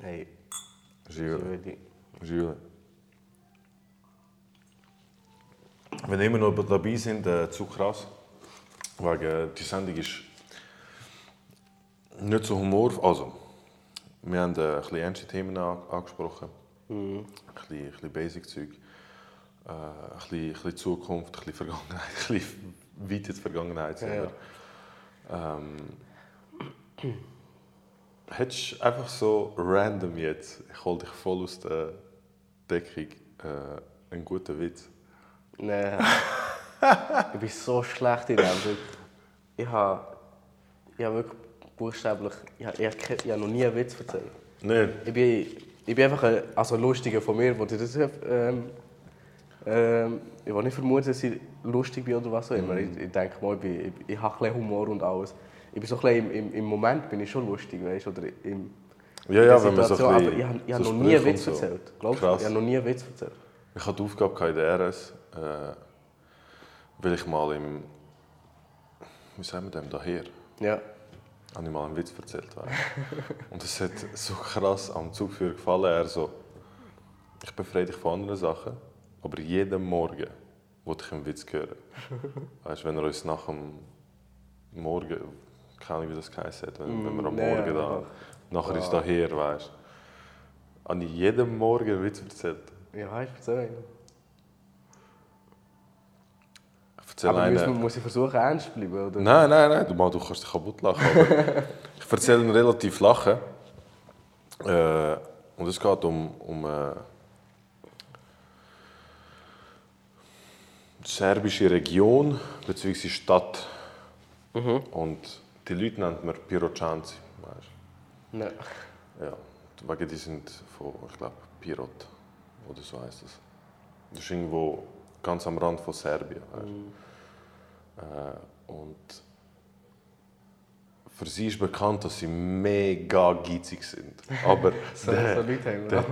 Hey, Gilles. Julie. Jules. Wenn wir immer noch dabei sind, äh, zu krass. Wegen, äh, die Sendung ist nicht so humor. Also, wir haben äh, ein bisschen ernste Themen an, angesprochen. Ein, bisschen, bisschen Basic-Zeug. Äh, ein, bisschen, ein bisschen Zukunft, ein bisschen Vergangenheit, ein bisschen weit in die Vergangenheit. selber. Ähm, hättest du einfach so random jetzt, ich hol dich voll aus der Deckung, äh, einen guten Witz? Nein. ich bin so schlecht in dem. Ich habe, ich habe wirklich buchstäblich, ich habe, ich habe noch nie einen Witz erzählt. Nein. Ich bin, ich bin einfach ein, also ein Lustiger von mir, wo das ähm, ähm, ich will nicht vermuten, dass ich lustig bin oder was auch immer. Ich, ich denke mal, ich, bin, ich, ich habe ein Humor und alles. Ich bin so ein im, im, im Moment bin ich schon lustig, weißt du, oder im, Ja, ja, wenn man so ein Aber ich habe, ich habe so noch nie einen Witz so. erzählt. Glaubst du? Ich habe noch nie einen Witz erzählt. Ich hatte die Aufgabe in der RS, äh, weil ich mal im, wie sagen wir dem, daher, Ja. habe ich mal einen Witz erzählt. Und es hat so krass am Zugführer gefallen. Er so, ich befreie dich von anderen Sachen, aber jeden Morgen wollte ich einen Witz hören. Weißt wenn er uns nach dem Morgen, keine Ahnung, wie das geheißen hat, wenn, wenn wir am ja, Morgen da, ja. nachher ist daher, weißt du. Ich jeden Morgen einen Witz erzählt. Ja, ich erzähle. Ich erzähle Aber einen, muss, ich versuchen, ernst zu bleiben? Oder? Nein, nein, nein, du, du kannst dich kaputt lachen. Ich erzähle ihn relativ lachen. Äh, und es geht um, um äh, serbische Region bzw. Stadt. Und die Leute nennt man Pirocanci. Weißt Nein. Ja, wegen die sind von, ich glaube, Pirot oder so heißt es. Das ist irgendwo ganz am Rand von Serbien. Du? Äh, und für sie ist bekannt, dass sie mega geizig sind. Aber So, der, so Leute haben der.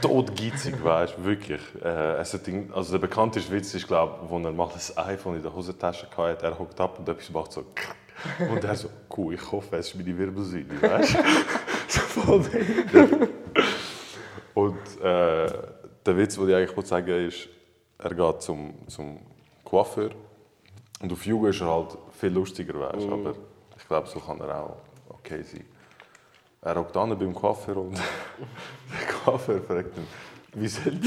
Todgeizig, weißt du, wirklich. Äh, hat, irgend- also der bekannteste Witz ist, glaube ich, wo er mal das iPhone in der Hosentasche hatte. Er hockt ab und etwas macht so. Und er so, cool, ich hoffe, es ist meine Wirbelsäule, weißt du? so voll. Und äh, der Witz, den ich eigentlich wollte sagen ist, er geht zum, zum Coiffeur. Und auf Jugend ist er halt viel lustiger, weißt, aber ich glaube, so kann er auch okay sein. Er hockt an beim Coiffeur und der Coiffeur fragt ihn, wie soll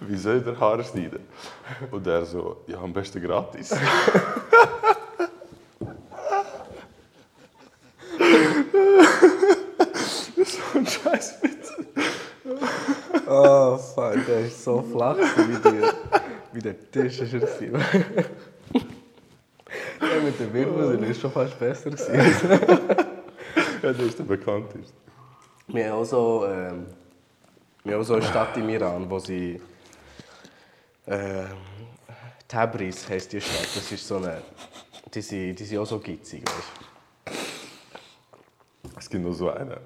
Wie soll der Haare schneiden? Und er so, ja, am besten gratis. das so ein Scheißwitz. Oh, fuck, der ist so flach wie, die, wie der Tisch. Ist er der mit der Wirbelsäule ist schon fast besser. Gewesen. Ja, der ist der bekannteste. Wir haben auch so, ähm, wir haben auch so eine Stadt im Iran, wo sie. Äh, Tabriz heisst die Stadt. Das ist so eine. Die sind, die sind auch so gitzig, weißt Es gibt noch so einen.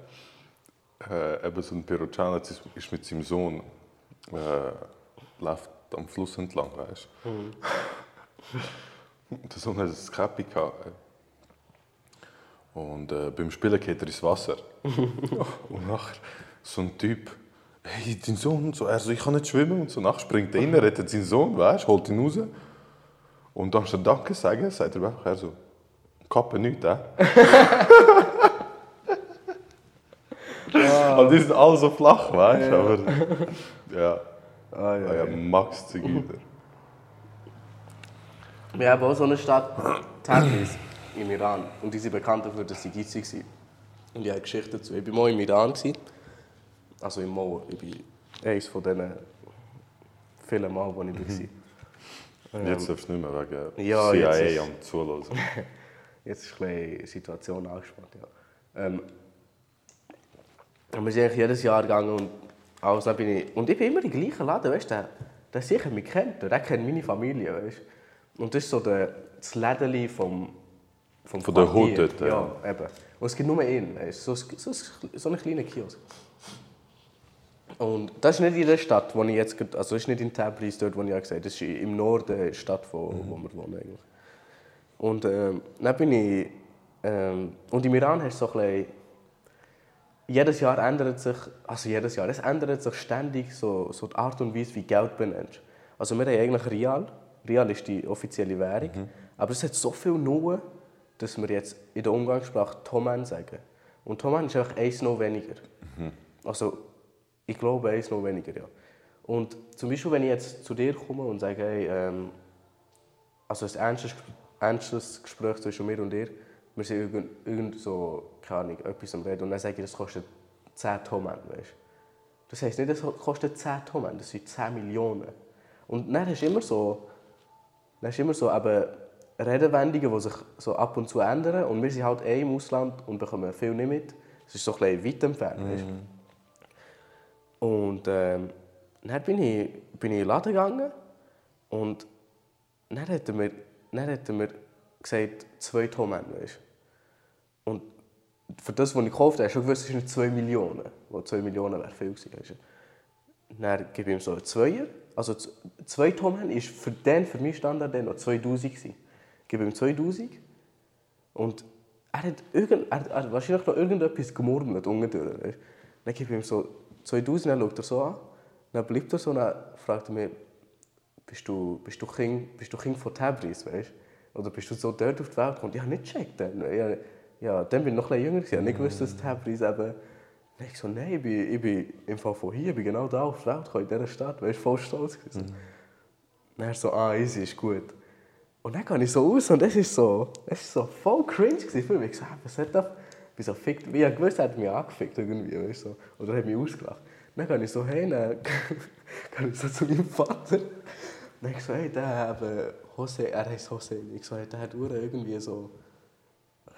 Äh, eben so ein Perugianer ist ist mit seinem Sohn äh, läuft am Fluss entlang, weißt du? Und Der Sohn hat ein Käppi gehabt. äh. Und äh, beim Spielen geht er ins Wasser. und nachher so ein Typ, hey, dein Sohn, so, er so, ich kann nicht schwimmen. Und so nachher springt er rein, rettet seinen Sohn, weißt du, holt ihn raus. Und dann statt Danke sagen, sagt er einfach, er so, Kappe nicht, äh? Und die sind alle so flach, weißt du? Aber ja, Ah, ah, ja, Max Zigüter. Wir haben auch so eine Stadt, Tabriz, im Iran. Und die sind bekannt dafür, dass sie gitzig sind. Und ich habe eine Geschichte dazu. Ich war mal im Iran. Also im Mall. Ich bin eines von diesen vielen Mal, wo ich war. Jetzt darfst du nicht mehr wegen Ähm, Ja, CIA ist- am Zuhören. Jetzt ist die Situation angespannt. Ja. Ähm, wir sind eigentlich jedes Jahr gegangen und alles, bin ich, und ich bin immer in den gleichen Laden, weißt du, der, der sicher mich kennt, der kennt meine Familie, weißt du. Und das ist so der, das Lädeli vom, vom Von der. Hood dort, ja. ja. eben. Und es gibt nur einen, weißt du, so, so, so ein kleiner Kiosk. Und das ist nicht in der Stadt, wo ich jetzt, also das ist nicht in Tabriz, dort, wo ich gesagt habe, das ist im Norden der Stadt, wo, wo wir wohnen eigentlich. Und ähm, dann bin ich, ähm, und im Iran hast du so ein bisschen, jedes Jahr ändert sich, also jedes Jahr, es ändert sich ständig so, so die Art und Weise, wie Geld benennst. Also wir haben eigentlich Rial, Rial ist die offizielle Währung, aber es hat so viel Nullen, dass wir jetzt in der Umgangssprache Toman sagen. Und Toman ist einfach eins noch weniger. Also ich glaube eins noch weniger, ja. Und zum Beispiel, wenn ich jetzt zu dir komme und sage, hey, ähm, also ein ernstes, ernstes Gespräch zwischen mir und dir, wir sind irgend, irgend so, keine Ahnung, etwas am Reden und dann sage ich, das kostet 10 Tonnen, weißt Das heisst nicht, das kostet 10 Tonnen, das sind 10 Millionen. Und dann hast du immer so, hast du immer so eben Redewendungen, die sich so ab und zu ändern und wir sind halt eh im Ausland und bekommen viel nicht mit. Es ist so ein bisschen weit entfernt, weißt Und ähm, dann bin ich, bin ich in den Laden gegangen und dann hat er mir, dann hat mir gesagt, zwei Tonnen, Und für das, was ich gekauft habe, schon gewusst, es sind nicht 2 Millionen. Wo 2 Millionen wäre viel gewesen. Dann gebe ich ihm so einen Zweier. Also 2 Tonnen ist für den, für meinen Standard dann noch 2000 gewesen. Ich gebe ihm 2000 und er hat, irgend, er, er hat wahrscheinlich noch irgendetwas gemurmelt unten. Weißt? Dann gebe ich ihm so 2000, dann schaut er so an, dann bleibt er so und dann fragt er mich, bist du, bist du, Kind, bist du Kind von Tabriz, weißt Oder bist du so dort auf die Welt gekommen? Ich habe nicht gecheckt. Dann. Ja, ja, dann bin ich noch ein bisschen jünger. Ich habe nicht gewusst, dass Tabriz eben... Dann ich so, nein, ich bin, ich bin im Fall von hier, ich bin genau da auf Welt gekommen, in dieser Stadt. Weißt du, voll stolz gewesen. Dann er so, ah, easy, ist gut. Und dann gehe ich so raus und es ist so, es ist so voll cringe für mich. Ich so, ah, was hat das? Ich bin so fickt, wie ich gewusst, er hat mich angefickt irgendwie, weißt du, so. Oder er hat mich ausgelacht. Dann gehe ich so hin, dann gehe ich so zu meinem Vater. Dann ich so, hey, der eben, Jose, er heißt Jose. Ich so, hey, der hat irgendwie so,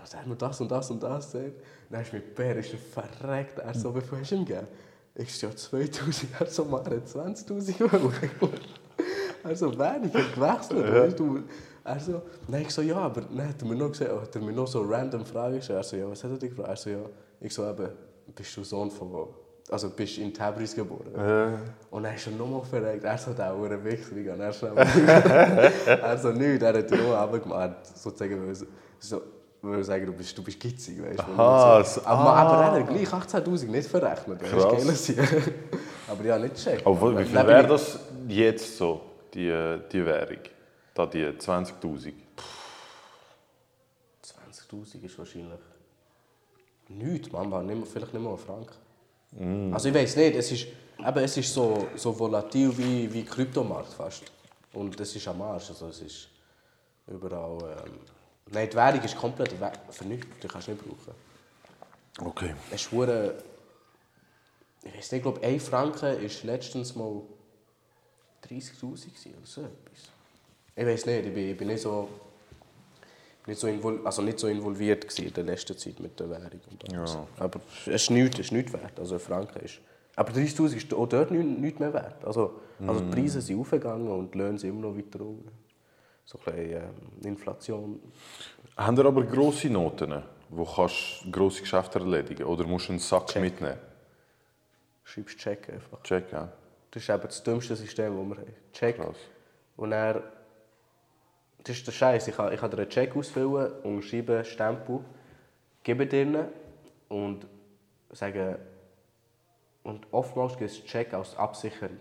also, er hat mir das und das und das gesagt. Dann ist mit Bär, ist er verreckt. Er so, wie viel hast du ihm gegeben? Ich so, ja, 2000, er so, Mann, er hat 20'000 Euro. Also weniger gewechselt, weißt du. Er so, dann ich so, ja, aber dann hat er mir noch gesagt, hat er mir noch so random Fragen gestellt. Er so, ja, was hat er dich gefragt? Er so, ja, ich so, eben, bist du Sohn von, also bist du in Tabriz geboren? Und dann ist er nochmal verreckt. Er so, der Uhr Wichser, wie kann er schnell Er so, nichts, er hat nur runtergemacht, sozusagen, er so, er sagen, du bist, du bist gitzig, weißt du. Aha, so. aber, aber er gleich 18'000 nicht verrechnet, weißt du, Sieg. Aber ja, nicht gecheckt. Aber wie viel wäre das jetzt so, die, die Währung? Da die 20'000? 20'000 ist wahrscheinlich nichts, Mama, nicht mehr, vielleicht nicht mal ein Franken. Also ich weiß nicht, es ist, eben, es ist so, so volatil wie, wie Kryptomarkt fast. Und es ist am Arsch, also es ist überall... Ähm, nein, die Währung ist komplett für nichts, die kannst du nicht brauchen. Okay. Es ist hure- Ich weiß nicht, ich glaube, 1 Franken war letztens mal 30'000 gewesen oder so etwas. Ich weiß nicht, ich bin, ich bin nicht so... Nicht so, invol also nicht so involviert in der letzten Zeit mit der Währung und alles. Ja. Aber es ist nichts, es ist nichts wert. Also Franken ist... Aber 30'000 ist auch dort nichts, nichts mehr wert. Also, also die Preise sind aufgegangen und die Löhne sind immer noch weiter unten. So ein bisschen ähm, Inflation. Haben ihr aber grosse Noten, wo kannst du grosse Geschäfte erledigen Oder musst du einen Sack Check. mitnehmen? Schreibst Check einfach. Check, ja. Das ist eben das dümmste System, das wir haben. Check. Krass. Und er, das ist der Scheiß. Ich kann, ich kann dir einen Check ausfüllen, unterschreiben, Stempel, geben dir und sagen. Und oftmals gibt es Check als Absicherung.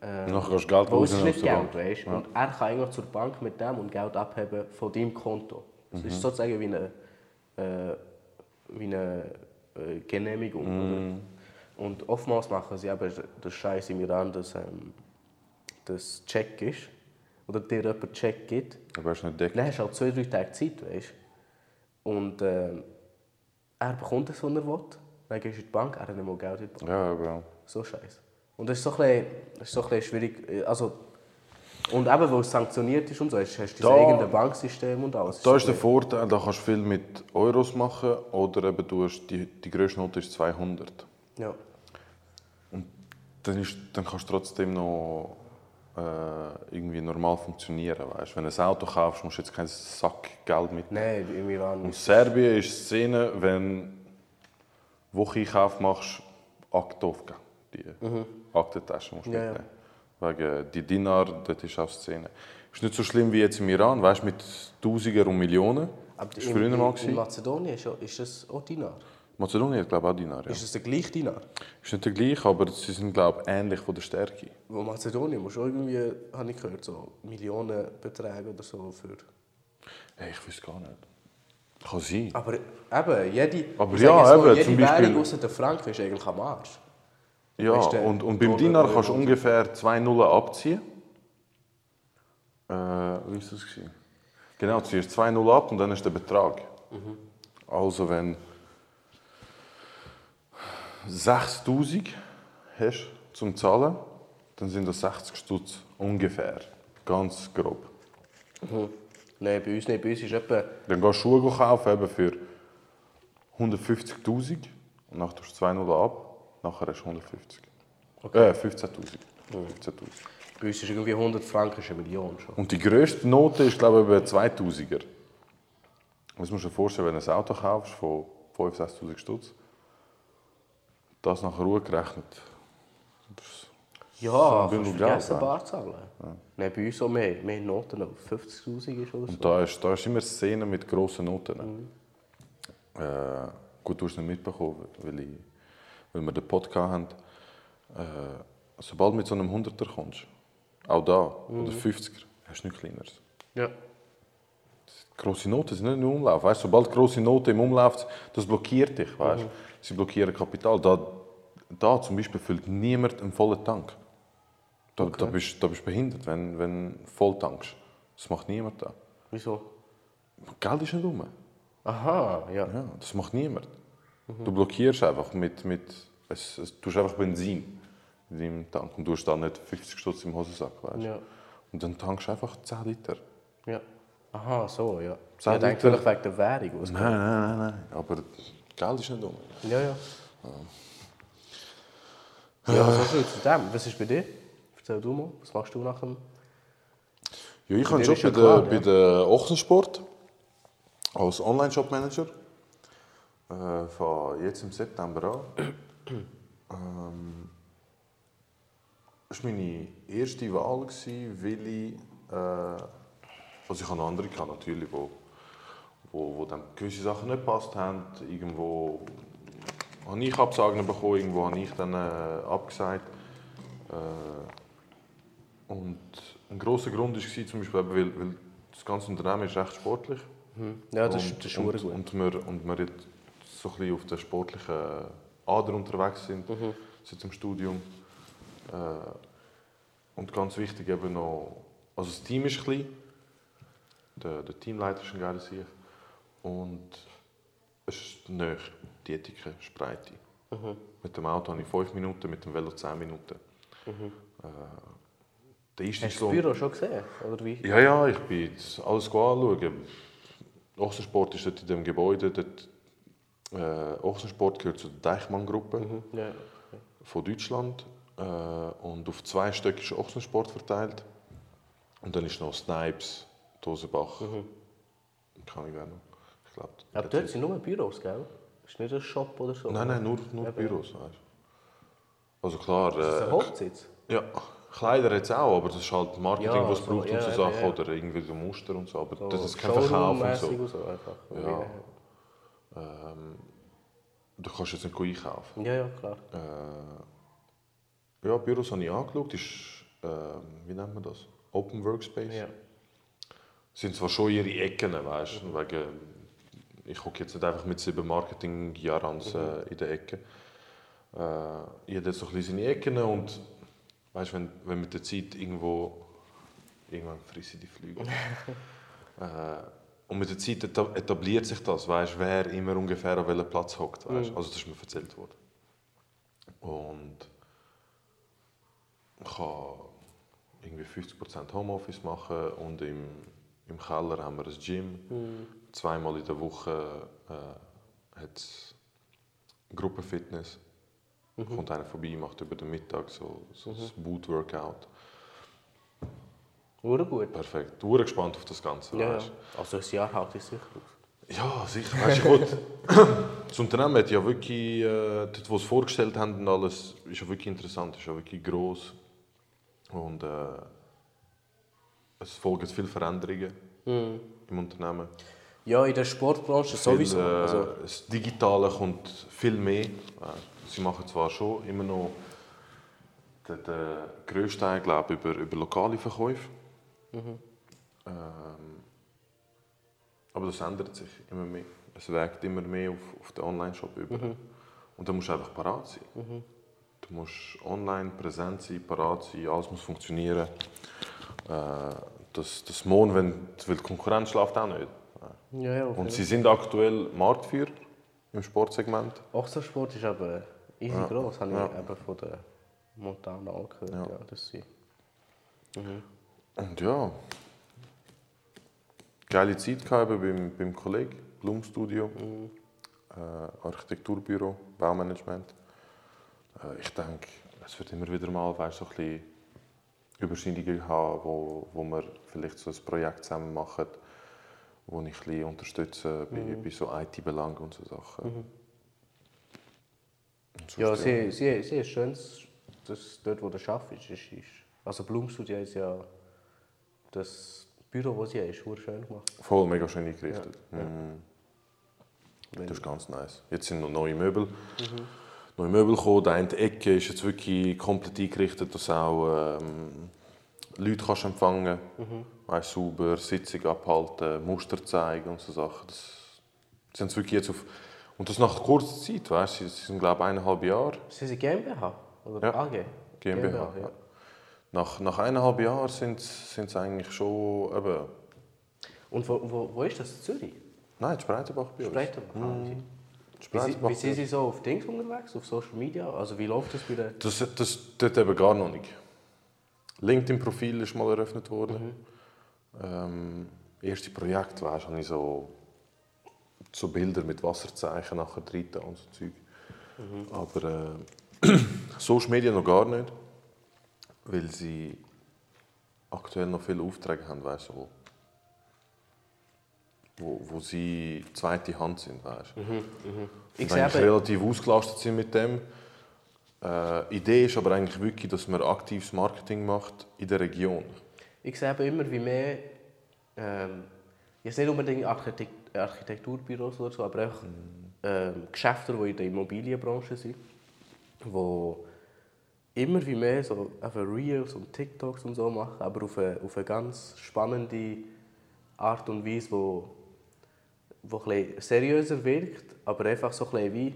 Äh, Nachher kannst du Geld es nicht Geld, weißt du? Und er kann eigentlich zur Bank mit dem und Geld abheben von deinem Konto. Das Mhm. ist sozusagen wie eine, äh, wie eine äh, Genehmigung. Mhm. Und oftmals machen sie eben den Scheiß im Iran, dass ähm, das Check ist. Oder dir jemand Check gibt. Aber hast du nicht deckt. Dann hast du halt zwei, drei Tage Zeit, weißt? Und ähm, er bekommt es, was er will. Dann gehst du in die Bank, er hat nicht mal Geld in die Bank. Ja, aber So scheiße. Und das ist so ein bisschen, das ist so ein bisschen schwierig. Also, und eben, weil es sanktioniert ist und so, hast hast du Da- dein eigenes Banksystem und alles. Da ist der Vorteil, da kannst du viel mit Euros machen oder eben du hast die, die grösste Note ist 200. bisschen- Ja. Dann, ist, dann kannst du trotzdem noch äh, irgendwie normal funktionieren. Weißt? Wenn du ein Auto kaufst, musst du jetzt keinen Sack Geld mitnehmen. Nein, im Iran In ist Serbien ist die Szene, wenn du Woche-Einkauf machst, Akt aufgeben. Die Aktentasche musst du Mhm. Ja, ja. mitnehmen. Wegen die Dinar, dort ist auch Szene. Ist nicht so schlimm wie jetzt im Iran, weißt du, mit Tausiger und Millionen. Aber ist in, früher mal in, in. Mazedonien ist, ist das auch Dinar? Mazedonien hat glaube ich auch Dinar. Ja. Ist das der gleiche Dinar? Ist nicht der gleiche, aber sie sind glaube ich ähnlich von der Stärke. Wo Mazedonien muss irgendwie, habe ich gehört, so Millionenbeträge oder so für... Hey, ich weiß gar nicht. Kann sein. Aber eben, jede, Aber ja, eben, jede zum Beispiel- Währung außer der Franken ist eigentlich am Arsch. Ja, und, und beim Dinar kannst du ungefähr zwei Nullen abziehen. Äh, wie war das? Gewesen? Genau, du ziehst zwei Nullen ab und dann ist der Betrag. Also wenn 6000 hast zum Zahlen, dann sind das 60 Stutz ungefähr. Ganz grob. Nein, bei uns nicht. Bei uns ist etwa... Dann gehst du Schuhe kaufen eben für 150'000 und nachher tust du zwei Nullen ab, nachher hast du 150. Äh, 15'000. 15'000. Bei uns ist irgendwie 100 Franken ist eine Million schon. Und die grösste Note ist, glaube ich, eben ein 2000er. Das musst du dir vorstellen, wenn du ein Auto kaufst von 5.000, 6.000 Stutz, das nach Ruhe gerechnet. Das ist Ja, ein Bündel kannst du vergessen, ja. Bar zahlen. Nein, bei uns auch mehr. Mehr Noten auf 50'000 ist oder so. Und da ist, da ist immer Szene mit grossen Noten. Äh, gut, du hast es nicht mitbekommen, weil, ich, weil wir den Podcast haben. Äh, sobald du mit so einem 100er kommst, auch da, oder 50er, hast du nichts Kleineres. Ja. Grosse Noten sind nicht im Umlauf. Weißt, sobald grosse Noten im Umlauf sind, das blockiert dich. Weißt? Sie blockieren Kapital. Da, da zum Beispiel füllt niemand einen vollen Tank. Da, da, bist, da bist du behindert, wenn, wenn du voll tankst. Das macht niemand da. Wieso? Geld ist nicht rum. Aha, ja. Ja, das macht niemand. Du blockierst einfach mit, mit es, es, du hast einfach Benzin in deinem Tank und du hast dann nicht 50 Stutz im Hosensack, weißt? Ja. Und dann tankst du einfach 10 Liter. ja. Aha, so, ja. Zehn Ich denke vielleicht wegen der Währung. Was Nein, nein, nein, nein. Aber Geld ist nicht dumm. Ja, ja. Ja, so viel zu dem. Was ist bei dir? Erzähl du mal, was machst du nach dem... Ja, ich habe schon ist bei ja der, klar, bei ja. der Ochsensport als Online-Shop-Manager. Äh, von jetzt im September an. ähm, das war meine erste Wahl, weil ich. Äh, also ich noch andere natürlich, wo, wo, wo dann gewisse Sachen nicht gepasst haben. Irgendwo habe ich Absagen bekommen, irgendwo habe ich dann äh, abgesagt. Äh, und ein großer Grund war zum Beispiel, weil, weil das ganze Unternehmen ist recht sportlich Ja, das, und, ist- das ist und, gut. und, wir, und wir jetzt so ein bisschen auf der sportlichen Ader unterwegs sind, Mhm. seit dem Studium. Äh, und ganz wichtig eben noch, also das Team ist klein, der, der Teamleiter ist ein geiler Sieg und es ist näher, die Ethik ist Breite. Mhm. Mit dem Auto habe ich 5 Minuten, mit dem Velo 10 Minuten. Äh, der Mhm. Hast du das Einstiegslohn- Büro schon gesehen? Oder wie? ja, ja, ich bin alles anschauen. Ochsensport ist dort in dem Gebäude. Dort, äh, Ochsensport gehört zur Deichmann-Gruppe Mhm. Ja. von Deutschland. Äh, und auf zwei Stück ist Ochsensport verteilt. Und dann ist noch Snipes, Dosenbach. Kann ich noch. Ich glaube. Aber dort sind nur Büros, gell? Ist nicht ein Shop oder so? Nein, nein, nur, nur. Büros. Weißt. Also klar. Ist das Äh, ein Hauptsitz? ja, Kleider jetzt auch, aber das ist halt Marketing, Ja, was es so, braucht ja, und so Sachen ja. oder irgendwie so Muster und so. Aber So das ist kein Verkauf und so. So einfach. Ja. Du kannst jetzt nicht einkaufen. Ja, ja, klar. Äh, ja, Büros habe ich angeschaut. Ist, ähm, wie nennt man das? Open Workspace. Ja. sind zwar schon ihre Ecken, weißt du, wegen, ich hocke jetzt nicht einfach mit sieben Marketing-Jarans äh, in der Ecke. Äh, jeder hat so ein bisschen seine Ecken und weißt, wenn, wenn mit der Zeit irgendwo, irgendwann frissen die Flügel. äh, und mit der Zeit eta- etabliert sich das, weißt, wer immer ungefähr an welchem Platz hockt. Weißt? Also das ist mir erzählt worden. Und ich kann irgendwie 50% Homeoffice machen und im, im Keller haben wir ein Gym. Zweimal in der Woche äh, hat es Gruppenfitness. Kommt einer vorbei, macht über den Mittag so, so ein Boot-Workout. Ure gut. Perfekt. Bin gespannt auf das Ganze. Ja. Also ein Jahr hält es sicher aus. Ja, sicher. Weißt, ich wollte- das Unternehmen hat ja wirklich, äh, dort, wo sie es vorgestellt haben und alles, ist ja wirklich interessant, ist ja wirklich gross. Und äh, es folgen viele Veränderungen im Unternehmen. Ja, in der Sportbranche sowieso. Viel, äh, Also, das Digitale kommt viel mehr. Äh, Sie machen zwar schon immer noch den, den grössten Teil glaub, ich, über, über lokale Verkäufe. Mhm. Ähm, aber das ändert sich immer mehr. Es wägt immer mehr auf, auf den Online-Shop über. Mhm. Und da musst du einfach parat sein. Du musst online präsent sein, parat sein, alles muss funktionieren. Äh, das, das morgen, wenn, weil die Konkurrenz schläft auch nicht. ja, ja, okay. Und sie sind aktuell Marktführer im Sportsegment. Ochsensport ist aber easy Ja. groß, habe Ja. ich eben von der Montana auch gehört. Ja. Ja. dass sie Und ja, geile Zeit gehabt beim, beim Kollegen, Blum Studio, äh, Architekturbüro, Baumanagement. Äh, ich denke, es wird immer wieder mal weißt, so ein bisschen Überschneidungen haben, wo, wo wir vielleicht so ein Projekt zusammen machen, wo ich ein bisschen unterstütze bei, bei so IT-Belangen und so Sachen. Und sonst, Ja, sie, sie ist schön, dass dort, wo der Schaff ist. Also Blumstudio ist ja das Büro, wo sie ist, ist schön gemacht. Voll mega schön eingerichtet. Ja. Mhm. Das ist ganz nice. Jetzt sind noch neue Möbel. Neue Möbel gekommen. Die eine Ecke ist jetzt wirklich komplett eingerichtet, dass du auch ähm, Leute kannst empfangen kannst. sauber, Sitzung abhalten, Muster zeigen und so Sachen. Das haben es wirklich jetzt auf... Und das nach kurzer Zeit, weißt du? Sie sind, glaube ich, eineinhalb Jahre. Sie sind GmbH oder Ja. AG? GmbH, ja. Nach, nach eineinhalb Jahren sind sie eigentlich schon... Eben, Und wo, wo, wo ist das? Zürich? nein, das Breitenbach bei uns. Breitenbach. Ah, okay. Das Wie, wie sind Sie so auf Dings unterwegs, auf Social Media? Also wie läuft das bei der... Das, das dort eben gar noch nicht. LinkedIn-Profil ist mal eröffnet worden. Ähm, erste Projekt, weißt, habe ich so, so Bilder mit Wasserzeichen nachher drin und so Zeug. Aber äh, Social Media noch gar nicht, weil sie aktuell noch viele Aufträge haben, weißt, du, wo, wo, wo sie zweite Hand sind, weißt. Ich Ich sehe eigentlich eben- relativ ausgelastet sind mit dem. Äh, Idee ist aber eigentlich wirklich, dass man aktives Marketing macht in der Region. Ich sehe immer wie mehr, ähm, jetzt nicht unbedingt Architekt Architekturbüros oder so, aber auch ähm, Geschäfte, die in der Immobilienbranche sind, wo immer wie mehr so Reels und TikToks und so machen, aber auf eine, auf eine ganz spannende Art und Weise, wo, wo ein seriöser wirkt, aber einfach so ein wie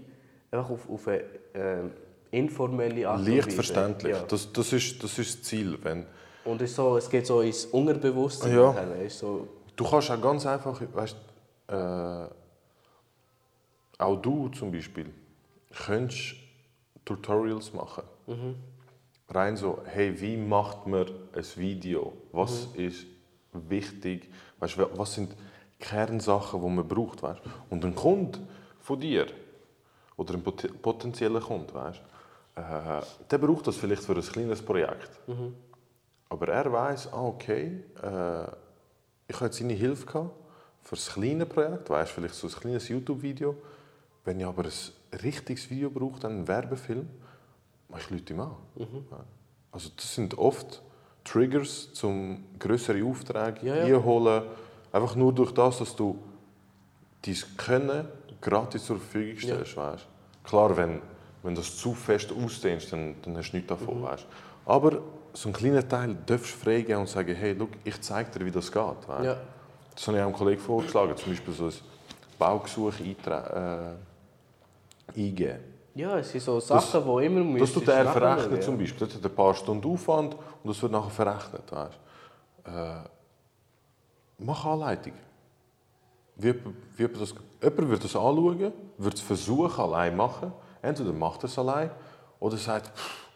einfach auf, auf eine ähm, informelle Art und Leicht Weise. verständlich. Ja. Das, das, ist, das ist das Ziel. Wenn, Und es, so, es geht so ins Unterbewusstsein. Ja. du, so, du kannst auch ganz einfach, weißt, äh, auch du zum Beispiel, könntest Tutorials machen. Rein so, hey, wie macht man ein Video? Was ist wichtig? Weißt, wa- was sind Kernsachen, die man braucht? Weißt? Und ein Kunde von dir oder ein pot- potenzieller Kunde, weißt, äh, der braucht das vielleicht für ein kleines Projekt. Aber er weiß, ah, okay, äh, ich habe jetzt seine Hilfe gehabt für das kleine Projekt, weißt, vielleicht so ein kleines YouTube-Video. Wenn ich aber ein richtiges Video brauche, dann einen Werbefilm, ich Leute an. Ja. Also das sind oft Triggers, um größere Aufträge Ja, ja. einholen. Einfach nur durch das, dass du dein Können gratis zur Verfügung stellst. Weißt? Klar, wenn, wenn das zu fest ausdehnst, dann, dann hast du nichts davon. Weißt? Aber so einen kleinen Teil darfst du freigeben und sagen, hey, look, ich zeige dir, wie das geht. Weißt? Ja. Das habe ich einem Kollegen vorgeschlagen, zum Beispiel so ein Baugesuch äh, eingeben. Ja, es sind so Sachen, die immer Das müsstest tut er nachschauen, verrechnen ja. zum Beispiel. Das hat ein paar Stunden Aufwand und das wird nachher verrechnet. Weißt? Äh, mach Anleitung. Wie, wie das, jemand wird das anschauen, wird es versuchen, allein machen. Entweder macht er es allein oder sagt, "Pff,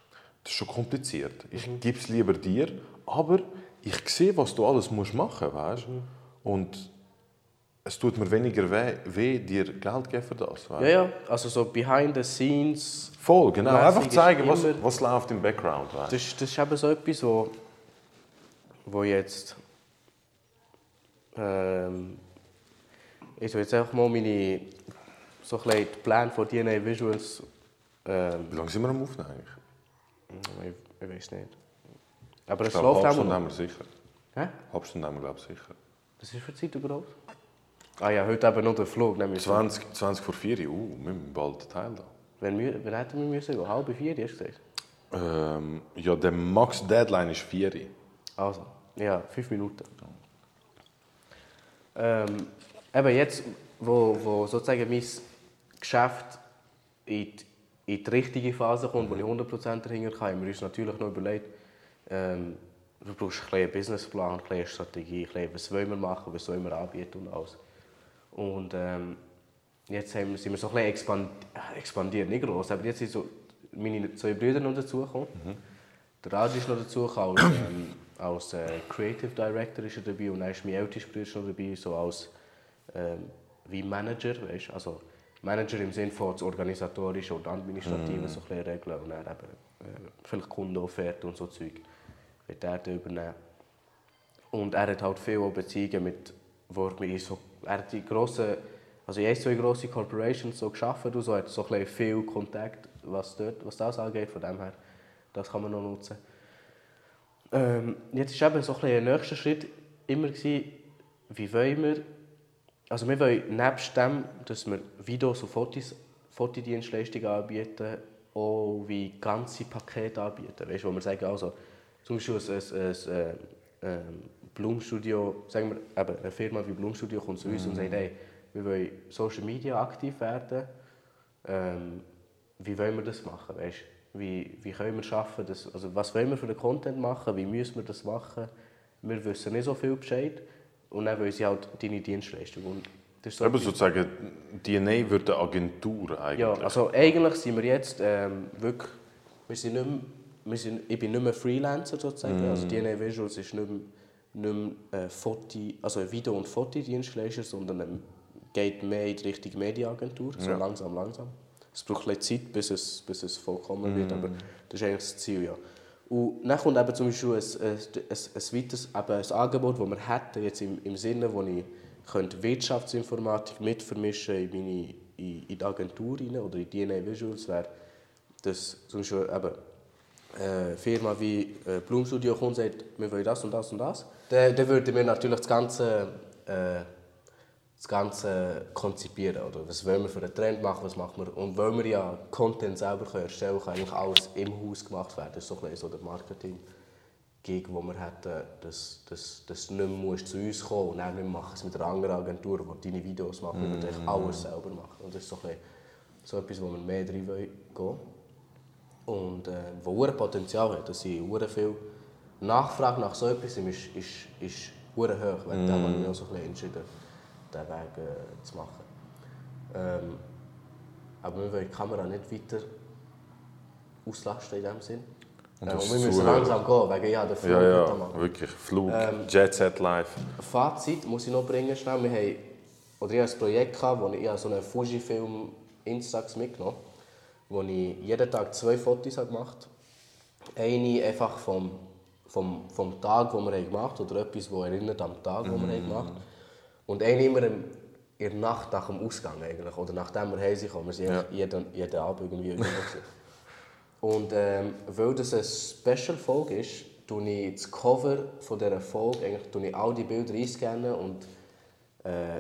das ist schon kompliziert. Ich gebe es lieber dir, aber ich sehe, was du alles musst machen musst. Und es tut mir weniger weh, weh dir Geld geben für das. Ja, ja, also so behind the scenes. Voll, genau. Einfach zeigen, was, was läuft im Background. Weißt? Das, das ist eben so etwas, wo, wo jetzt. Ähm, ich will jetzt einfach mal meine so ein die Pläne von DNA Visuals. Ähm, Wie lange sind wir am Aufnehmen eigentlich? ich, ich weiß nicht. Aber es läuft auch Stunde noch. haben wir sicher. Hä? Halbe Stunde haben wir, glaube ich, sicher. Was ist für Zeit überhaupt? Ah ja, heute eben noch der Flug. Nehmen wir 20, 20 vor 4 Uhr. Uh, wir müssen bald Teil da. Wenn wir, wann hätten wir müssen gehen? Halb vier, hast du gesagt? Ähm, ja, der Max Deadline ist 4 Uhr. Also, ja, fünf Minuten. Ähm, eben jetzt, wo, wo sozusagen mein Geschäft in die, in die richtige Phase kommt, wo ich 100% dahinter kann, haben wir uns natürlich noch überlegt, ähm, du brauchst ein einen Businessplan, eine Strategie, ein bisschen, was wollen wir machen, was sollen wir anbieten und alles. Und ähm, jetzt haben wir, sind wir so ein bisschen expand, expandiert, nicht groß, aber jetzt sind so meine zwei Brüder noch dazugekommen. Der Raj ist noch dazugekommen als, ähm, als äh, Creative Director ist er dabei und dann ist mein ältester Bruder noch dabei, so als ähm, wie Manager, weißt? also Manager im Sinne von das Organisatorische und Administrative so ein bisschen regeln und dann eben äh, vielleicht Kundenofferte und so Zeug wird er übernehmen. Und er hat halt viele Beziehungen mit, wo mit so, er hat die grossen, also er zwei grosse Corporations so geschaffen und so, hat so viel Kontakt, was, dort, was das angeht, von dem her, das kann man noch nutzen. Ähm, jetzt war eben so ein der nächste Schritt immer, gewesen, wie wollen wir, also wir wollen nebst dem, dass wir Videos und Fotos, Fotodienstleistungen anbieten, auch wie ganze Pakete anbieten, weißt, wo wir sagen, also zum Beispiel ein, ein, ein, ein, ein Blumenstudio, sagen wir, eben eine Firma wie Blumenstudio kommt zu uns und sagt, hey, wir wollen Social Media aktiv werden, ähm, wie wollen wir das machen, weißt? Wie, wie können wir schaffen, dass, also was wollen wir für den Content machen, wie müssen wir das machen, wir wissen nicht so viel Bescheid. Und dann wollen sie halt deine Dienstleistung. Und das so Aber etwas- sozusagen, DNA wird eine Agentur eigentlich. ja, also eigentlich sind wir jetzt ähm, wirklich, wir sind nicht mehr, wir sind, ich bin nicht mehr Freelancer sozusagen, also DNA Visuals ist nicht mehr, nicht mehr äh, Foto, also ein Video- und Fotodienstleister, sondern geht mehr in die Richtung Mediaagentur, so Ja. langsam, langsam. Es braucht ein Zeit, bis es, bis es vollkommen wird, aber das ist eigentlich das Ziel, ja. Und dann kommt eben zum Beispiel ein, ein, ein, weiteres eben ein Angebot, das wir hätten, jetzt im, im Sinne, wo ich könnte Wirtschaftsinformatik mit vermischen in, meine, in, in die Agentur rein, oder in DNA Visuals, wäre dass zum Beispiel eben eine Firma wie äh, Blumenstudio kommt und sagt, wir wollen das und das und das, dann, dann würden wir natürlich das Ganze, äh, das Ganze konzipieren. Oder? Was wollen wir für einen Trend machen, was machen wir? Und weil wir ja Content selber können erstellen können, kann eigentlich alles im Haus gemacht werden. Das ist so ein bisschen so der Marketing-Gig, wo wir hätten, dass, dass, dass du nicht mehr musst zu uns kommen und dann wir machen es mit einer anderen Agentur, die deine Videos macht, wir würden eigentlich alles selber machen. Und das ist so, ein bisschen, so etwas, wo wir mehr drin wollen gehen und äh, wo hure Potenzial hat, dass ich hure viel Nachfrage nach so etwas ist, ist, ist hoch. Wegen dem habe ich mich auch so ein bisschen entschieden, diesen Weg äh, zu machen. Ähm, aber wir wollen die Kamera nicht weiter auslasten in dem Sinn. Und Äh, und wir müssen langsam gehen, wegen ja, der Flug Ja, ja, wirklich. Flug, Ähm, Jet Set Live. Fazit muss ich noch bringen schnell. Wir haben, oder ich hatte ein Projekt, wo ich, ich habe so einen Fujifilm Instax mitgenommen wo ich jeden Tag zwei Fotos gemacht habe. Eine einfach vom, vom, vom Tag, den wir gemacht haben, oder etwas, das erinnert am Tag, den wir haben gemacht haben. Und eine immer im, in der Nacht nach dem Ausgang eigentlich, oder nachdem wir sind. gekommen. Wir sind Ja. jeden, jeden Abend irgendwie irgendwo. Und ähm, weil das eine Special-Folge ist, tue ich das Cover von dieser Folge, eigentlich tue ich all die Bilder einscannen und äh,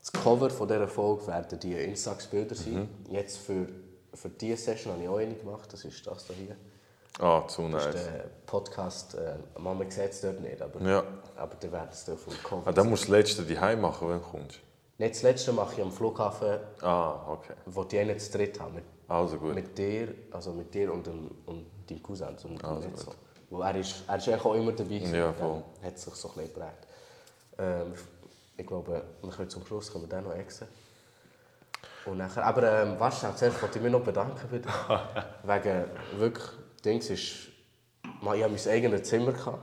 das Cover von dieser Folge werden die Instax-Bilder sein. Jetzt für, für diese Session habe ich auch eine gemacht, das ist das hier. Ah, zu Das nice. ist der Podcast, äh, man sieht es dort nicht, aber, Ja. aber der wird es auf dem Cover Ah, dann musst du das letzte daheim machen, wenn du kommst. Nicht das letzte mache ich am Flughafen, Ah, okay. wo die einen zu dritt haben. Mit, Also gut. mit dir, also mit dir und, dem, und deinem Cousin. So, Also nicht so. Wo er, ist, er ist auch immer dabei. gewesen. Ja, voll. Dann Hat sich so ein bisschen geprägt. Ähm, ich glaube, wir können zum Schluss können wir den noch exen. Und nachher, aber ähm, was schnell, zuerst wollte ich mich noch bedanken dir. Wegen wirklich, Dings ist, man, ich hatte mein eigenes Zimmer. Gehabt.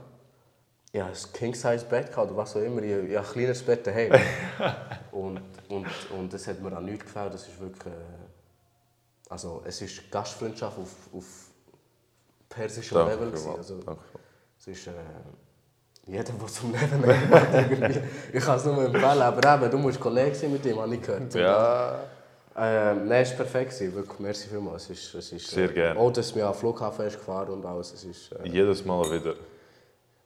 Ich hatte ein King-Size-Bett oder was auch immer. Ich, ich hatte ein kleines Bett daheim. und, und, und das hat mir an nichts gefällt. Das ist wirklich... Äh, also, es ist Gastfreundschaft auf, auf persischem Danke Level. gewesen. Also, Danke. es ist, äh, Jeder, der zum Leben irgendwie. Ich kann es nur empfehlen, aber eben, du musst Kollege sein mit ihm, habe ich gehört. Ja. Ähm, nein, es war perfekt, wirklich, merci vielmals. Es ist, es ist, Sehr gerne. Auch, dass wir am Flughafen ist gefahren und alles. Es ist, äh, Jedes Mal wieder.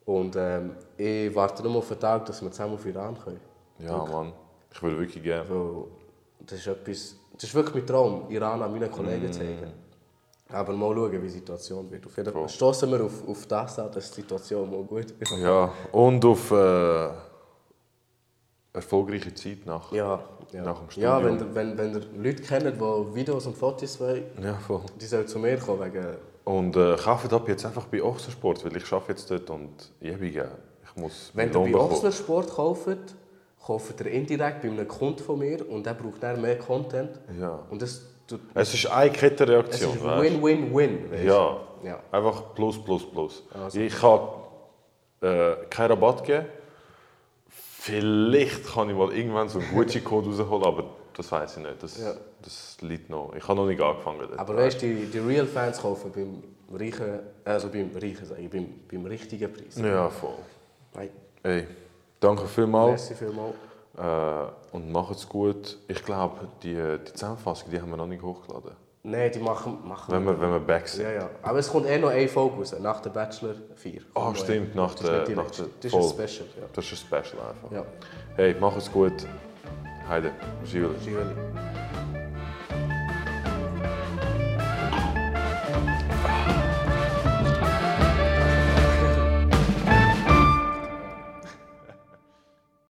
und ähm, ich warte nur auf den Tag, dass wir zusammen auf Iran können. Ja, Mann. Ich würde wirklich gerne. Weil das ist etwas, das ist wirklich mein Traum, Iran an meine Kollegen Mm. zu zeigen. Aber mal schauen, wie die Situation wird. Auf jeden Fall stoßen wir auf, auf das an, dass die Situation mal gut wird. Ja, und auf äh, erfolgreiche Zeit nach. Ja, ja. Nach dem ja Studium. wenn, ihr- wenn, wenn ihr Leute kennt, die Videos und Fotos wollen, Ja, voll. die sollen zu mir kommen. Wegen, Und äh, kauft ab jetzt einfach bei Ochsensport, weil ich arbeite jetzt dort und ewig, ich muss wenn ihr bei bekommen. Ochsner Sport kauft, kauft ihr indirekt bei einem Kunden von mir und der braucht dann mehr Content. Ja. Und das, tut- Es ist eine es Kettenreaktion, ist weißt Win-Win-Win. du? Ja, ja. einfach plus, plus, plus. Also. Ich kann äh, keinen Rabatt geben. Vielleicht kann ich mal irgendwann so einen Gucci-Code rausholen, aber das weiß ich nicht. Das, Ja. das liegt noch. Ich habe noch nicht angefangen. dort. Aber weißt du, die, die Real Fans kaufen beim reichen, also beim reichen, sage ich, beim, beim richtigen Preis. Ja, voll. Nein, Hey, danke vielmals merci vielmals. äh, und macht's gut. Ich glaube, die, die Zusammenfassung die haben wir noch nicht hochgeladen. Nein, die machen, machen Wenn wir, wenn wir back sind. Ja, ja. Aber es kommt eh noch eine Folge raus, nach der Bachelor 4. Ah, noch stimmt, nach Das ist der- nach der- Das ist ein. Special, ja. Das ist ein Special einfach. Ja, Hey, macht's gut. Heide. Giveli.